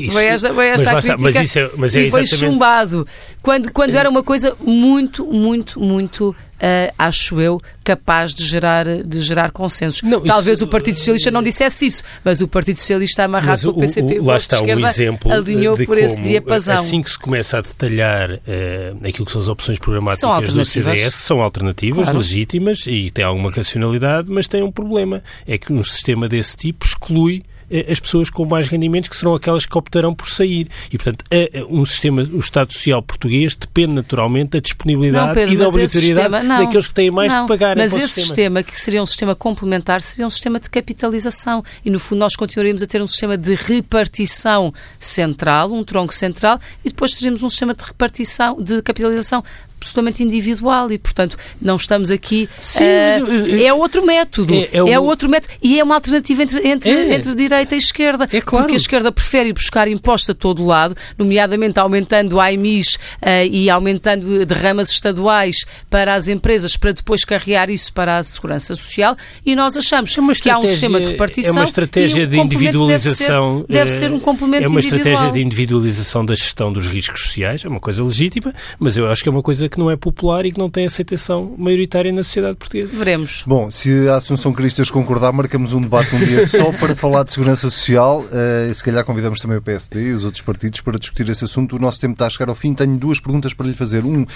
Isso, foi esta, foi esta mas, a crítica mas, isso é, mas é e foi exatamente... chumbado. Quando, quando era uma coisa muito, muito, muito, uh, acho eu, capaz de gerar, de gerar consensos. Não, Talvez isso, o Partido Socialista não dissesse isso, mas o Partido Socialista amarrado com o PCP o, o, lá está o exemplo alinhou de por como, esse diapasão. Assim que se começa a detalhar uh, aquilo que são as opções programáticas do CDS, são alternativas, claro. legítimas e têm alguma racionalidade, mas têm um problema. É que um sistema desse tipo exclui as pessoas com mais rendimentos, que serão aquelas que optarão por sair. E, portanto, um sistema, o Estado Social português depende naturalmente da disponibilidade não, Pedro, e da obrigatoriedade sistema, não, daqueles que têm mais não, de pagar. Mas esse sistema. sistema, que seria um sistema complementar, seria um sistema de capitalização. E, no fundo, nós continuaríamos a ter um sistema de repartição central, um tronco central, e depois teríamos um sistema de repartição, de capitalização absolutamente individual e, portanto, não estamos aqui. Sim, uh, é outro método. É, é, o... é, outro método. E é uma alternativa entre, entre, é. entre direita e esquerda. É claro. Porque a esquerda prefere buscar impostos a todo lado, nomeadamente aumentando a AIMIS uh, e aumentando derramas estaduais para as empresas, para depois carregar isso para a segurança social. E nós achamos é que há um sistema de repartição. É uma estratégia de individualização. Deve ser, deve ser um complemento É uma individual. estratégia de individualização da gestão dos riscos sociais. É uma coisa legítima, mas eu acho que é uma coisa que não é popular e que não tem aceitação maioritária na sociedade portuguesa. Veremos. Bom, se a Assunção Cristas concordar, marcamos um debate um dia só para falar de segurança social. Uh, se calhar convidamos também o PSD e os outros partidos para discutir esse assunto. O nosso tempo está a chegar ao fim. Tenho duas perguntas para lhe fazer. Um, uh,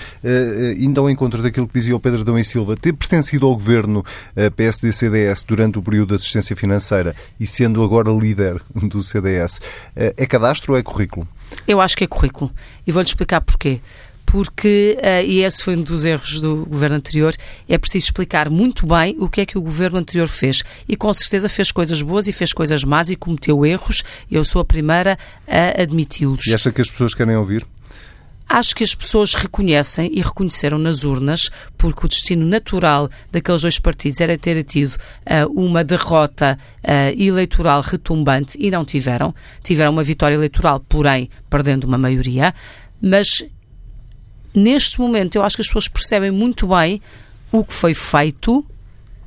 indo ao encontro daquilo que dizia o Pedro Dão e Silva, ter pertencido ao governo uh, PSD-CDS durante o período de assistência financeira e sendo agora líder do CDS, é cadastro ou é currículo? Eu acho que é currículo. E vou-lhe explicar porquê porque, uh, e esse foi um dos erros do governo anterior, é preciso explicar muito bem o que é que o governo anterior fez. E com certeza fez coisas boas e fez coisas más e cometeu erros. Eu sou a primeira a admiti-los. E acha que as pessoas querem ouvir? Acho que as pessoas reconhecem e reconheceram nas urnas, porque o destino natural daqueles dois partidos era ter tido uh, uma derrota uh, eleitoral retumbante e não tiveram. Tiveram uma vitória eleitoral, porém perdendo uma maioria. Mas neste momento eu acho que as pessoas percebem muito bem o que foi feito,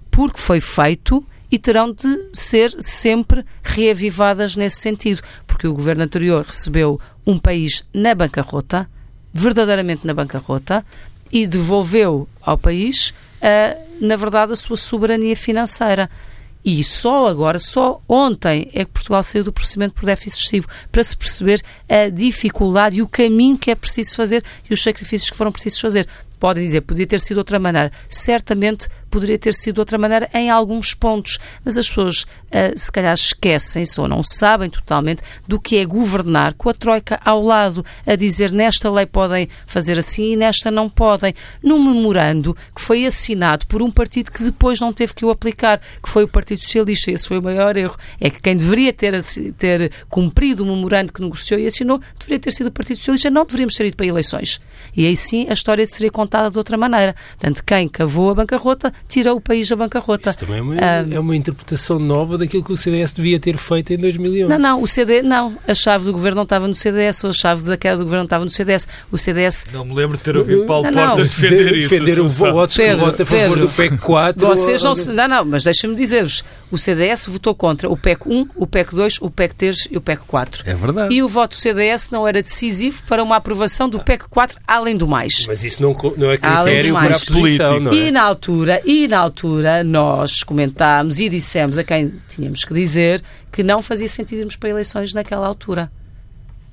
porque foi feito e terão de ser sempre reavivadas nesse sentido, porque o governo anterior recebeu um país na bancarrota, verdadeiramente na bancarrota, e devolveu ao país, uh, na verdade, a sua soberania financeira. E só agora, só ontem, é que Portugal saiu do procedimento por déficit excessivo, para se perceber a dificuldade e o caminho que é preciso fazer e os sacrifícios que foram precisos fazer. Podem dizer, podia ter sido outra maneira. Certamente poderia ter sido outra maneira em alguns pontos, mas as pessoas uh, se calhar esquecem-se ou não sabem totalmente do que é governar com a Troika ao lado, a dizer nesta lei podem fazer assim e nesta não podem, num memorando que foi assinado por um partido que depois não teve que o aplicar, que foi o Partido Socialista. Esse foi o maior erro. É que quem deveria ter, ter cumprido o memorando que negociou e assinou deveria ter sido o Partido Socialista, não deveríamos ter ido para eleições. E aí sim a história seria contada contada de outra maneira. Portanto, quem cavou a bancarrota tirou o país da bancarrota. Isso também é uma, um, é uma interpretação nova daquilo que o CDS devia ter feito em 2011. Não, não, o CD, não, a chave do governo não estava no CDS, ou a chave da queda do governo não estava no CDS. O CDS. Não me lembro de ter ouvido Paulo não, Portas não. defender isso. Defender o voto, Pedro, voto a favor Pedro, do PEC 4. Vocês não, se, não, não, mas deixa-me dizer-vos, o CDS votou contra o PEC 1, o PEC 2, o PEC 3 e o PEC 4. É verdade. E o voto do CDS não era decisivo para uma aprovação do PEC 4, além do mais. Mas isso não, não é critério para a posição, não é? E na altura, e na altura nós comentámos e dissemos a quem tínhamos que dizer que não fazia sentido irmos para eleições naquela altura.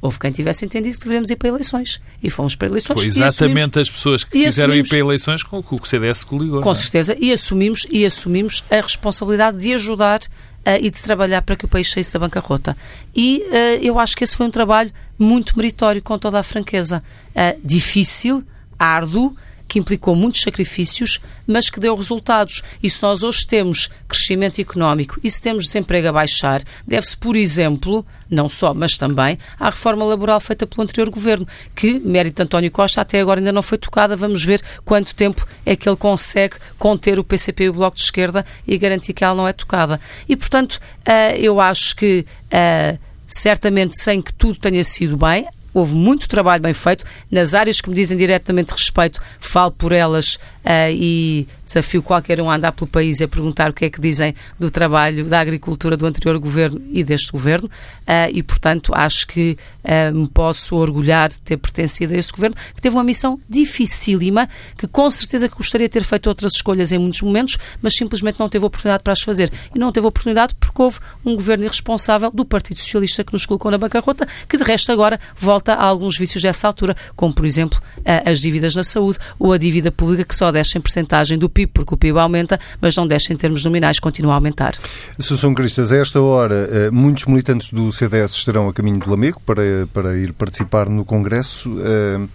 Houve quem tivesse entendido que deveríamos ir para eleições. E fomos para eleições. Foi exatamente as pessoas que quiseram ir para eleições com que o CDS coligou. Com é? certeza. E assumimos, e assumimos a responsabilidade de ajudar uh, e de trabalhar para que o país saísse da bancarrota. E uh, eu acho que esse foi um trabalho muito meritório, com toda a franqueza. Uh, difícil, árduo, que implicou muitos sacrifícios, mas que deu resultados. E se nós hoje temos crescimento económico e se temos desemprego a baixar, deve-se, por exemplo, não só, mas também, à reforma laboral feita pelo anterior governo, que, mérito de António Costa, até agora ainda não foi tocada. Vamos ver quanto tempo é que ele consegue conter o PCP e o Bloco de Esquerda e garantir que ela não é tocada. E, portanto, eh, eu acho que eh, certamente sem que tudo tenha sido bem, houve muito trabalho bem feito. Nas áreas que me dizem diretamente respeito, falo por elas uh, e desafio qualquer um a andar pelo país a perguntar o que é que dizem do trabalho da agricultura do anterior governo e deste governo. Uh, e, portanto, acho que uh, me posso orgulhar de ter pertencido a esse governo, que teve uma missão dificílima, que com certeza gostaria de ter feito outras escolhas em muitos momentos, mas simplesmente não teve oportunidade para as fazer. E não teve oportunidade porque houve um governo irresponsável do Partido Socialista que nos colocou na bancarrota, que de resto agora volta a alguns vícios dessa altura, como, por exemplo, as dívidas na saúde ou a dívida pública que só desce em percentagem do PIB, porque o PIB aumenta, mas não desce em termos nominais, continua a aumentar. Associação Cristas, a esta hora, eh, muitos militantes do CDS estarão a caminho de Lamego para, para ir participar no Congresso. Eh,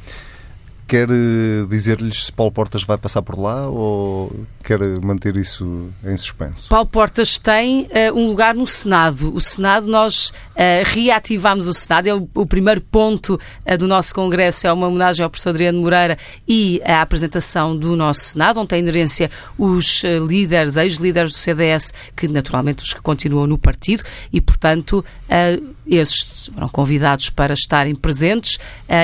quer eh, dizer-lhes se Paulo Portas vai passar por lá ou quer manter isso em suspenso? Paulo Portas tem uh, um lugar no Senado. O Senado, nós uh, reativamos o Senado. É o, o primeiro ponto uh, do nosso Congresso, é uma homenagem ao professor Adriano Moreira e a apresentação do nosso Senado, onde tem inerência os líderes, ex-líderes do CDS, que naturalmente os que continuam no partido e, portanto, esses foram convidados para estarem presentes.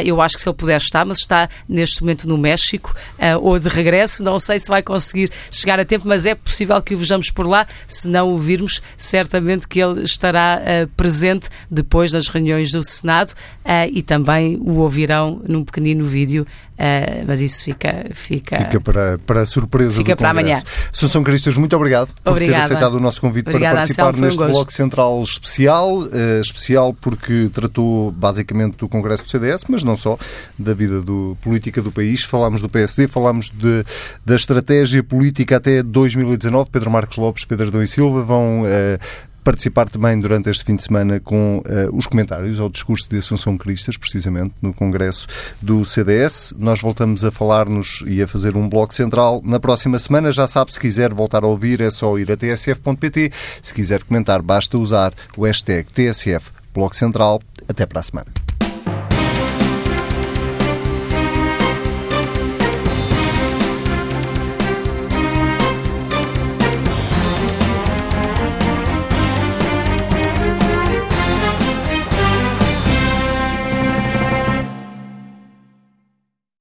eu acho que se ele puder estar, mas está neste momento no México uh, ou de regresso. Não sei se vai conseguir chegar a tempo, mas é possível que o vejamos por lá. Se não o virmos, certamente que ele estará uh, presente depois das reuniões do Senado uh, e também o ouvirão num pequenino vídeo Uh, mas isso fica fica fica para para a surpresa fica do para Congresso. amanhã. Susão Cristas, muito obrigado por Obrigada. ter aceitado o nosso convite Obrigada, para participar Anselmo, neste um bloco central especial, uh, especial porque tratou basicamente do Congresso do CDS, mas não só da vida do política do país. Falámos do PSD, falámos de, da estratégia política até 2019. Pedro Marcos Lopes, Pedro Adão e Silva vão uh, participar também durante este fim de semana com uh, os comentários ao discurso de Assunção Cristas, precisamente, no Congresso do CDS. Nós voltamos a falar-nos e a fazer um bloco central na próxima semana. Já sabe, se quiser voltar a ouvir, é só ir a tsf.pt. Se quiser comentar, basta usar o hashtag TSF Bloco Central. Até para a semana.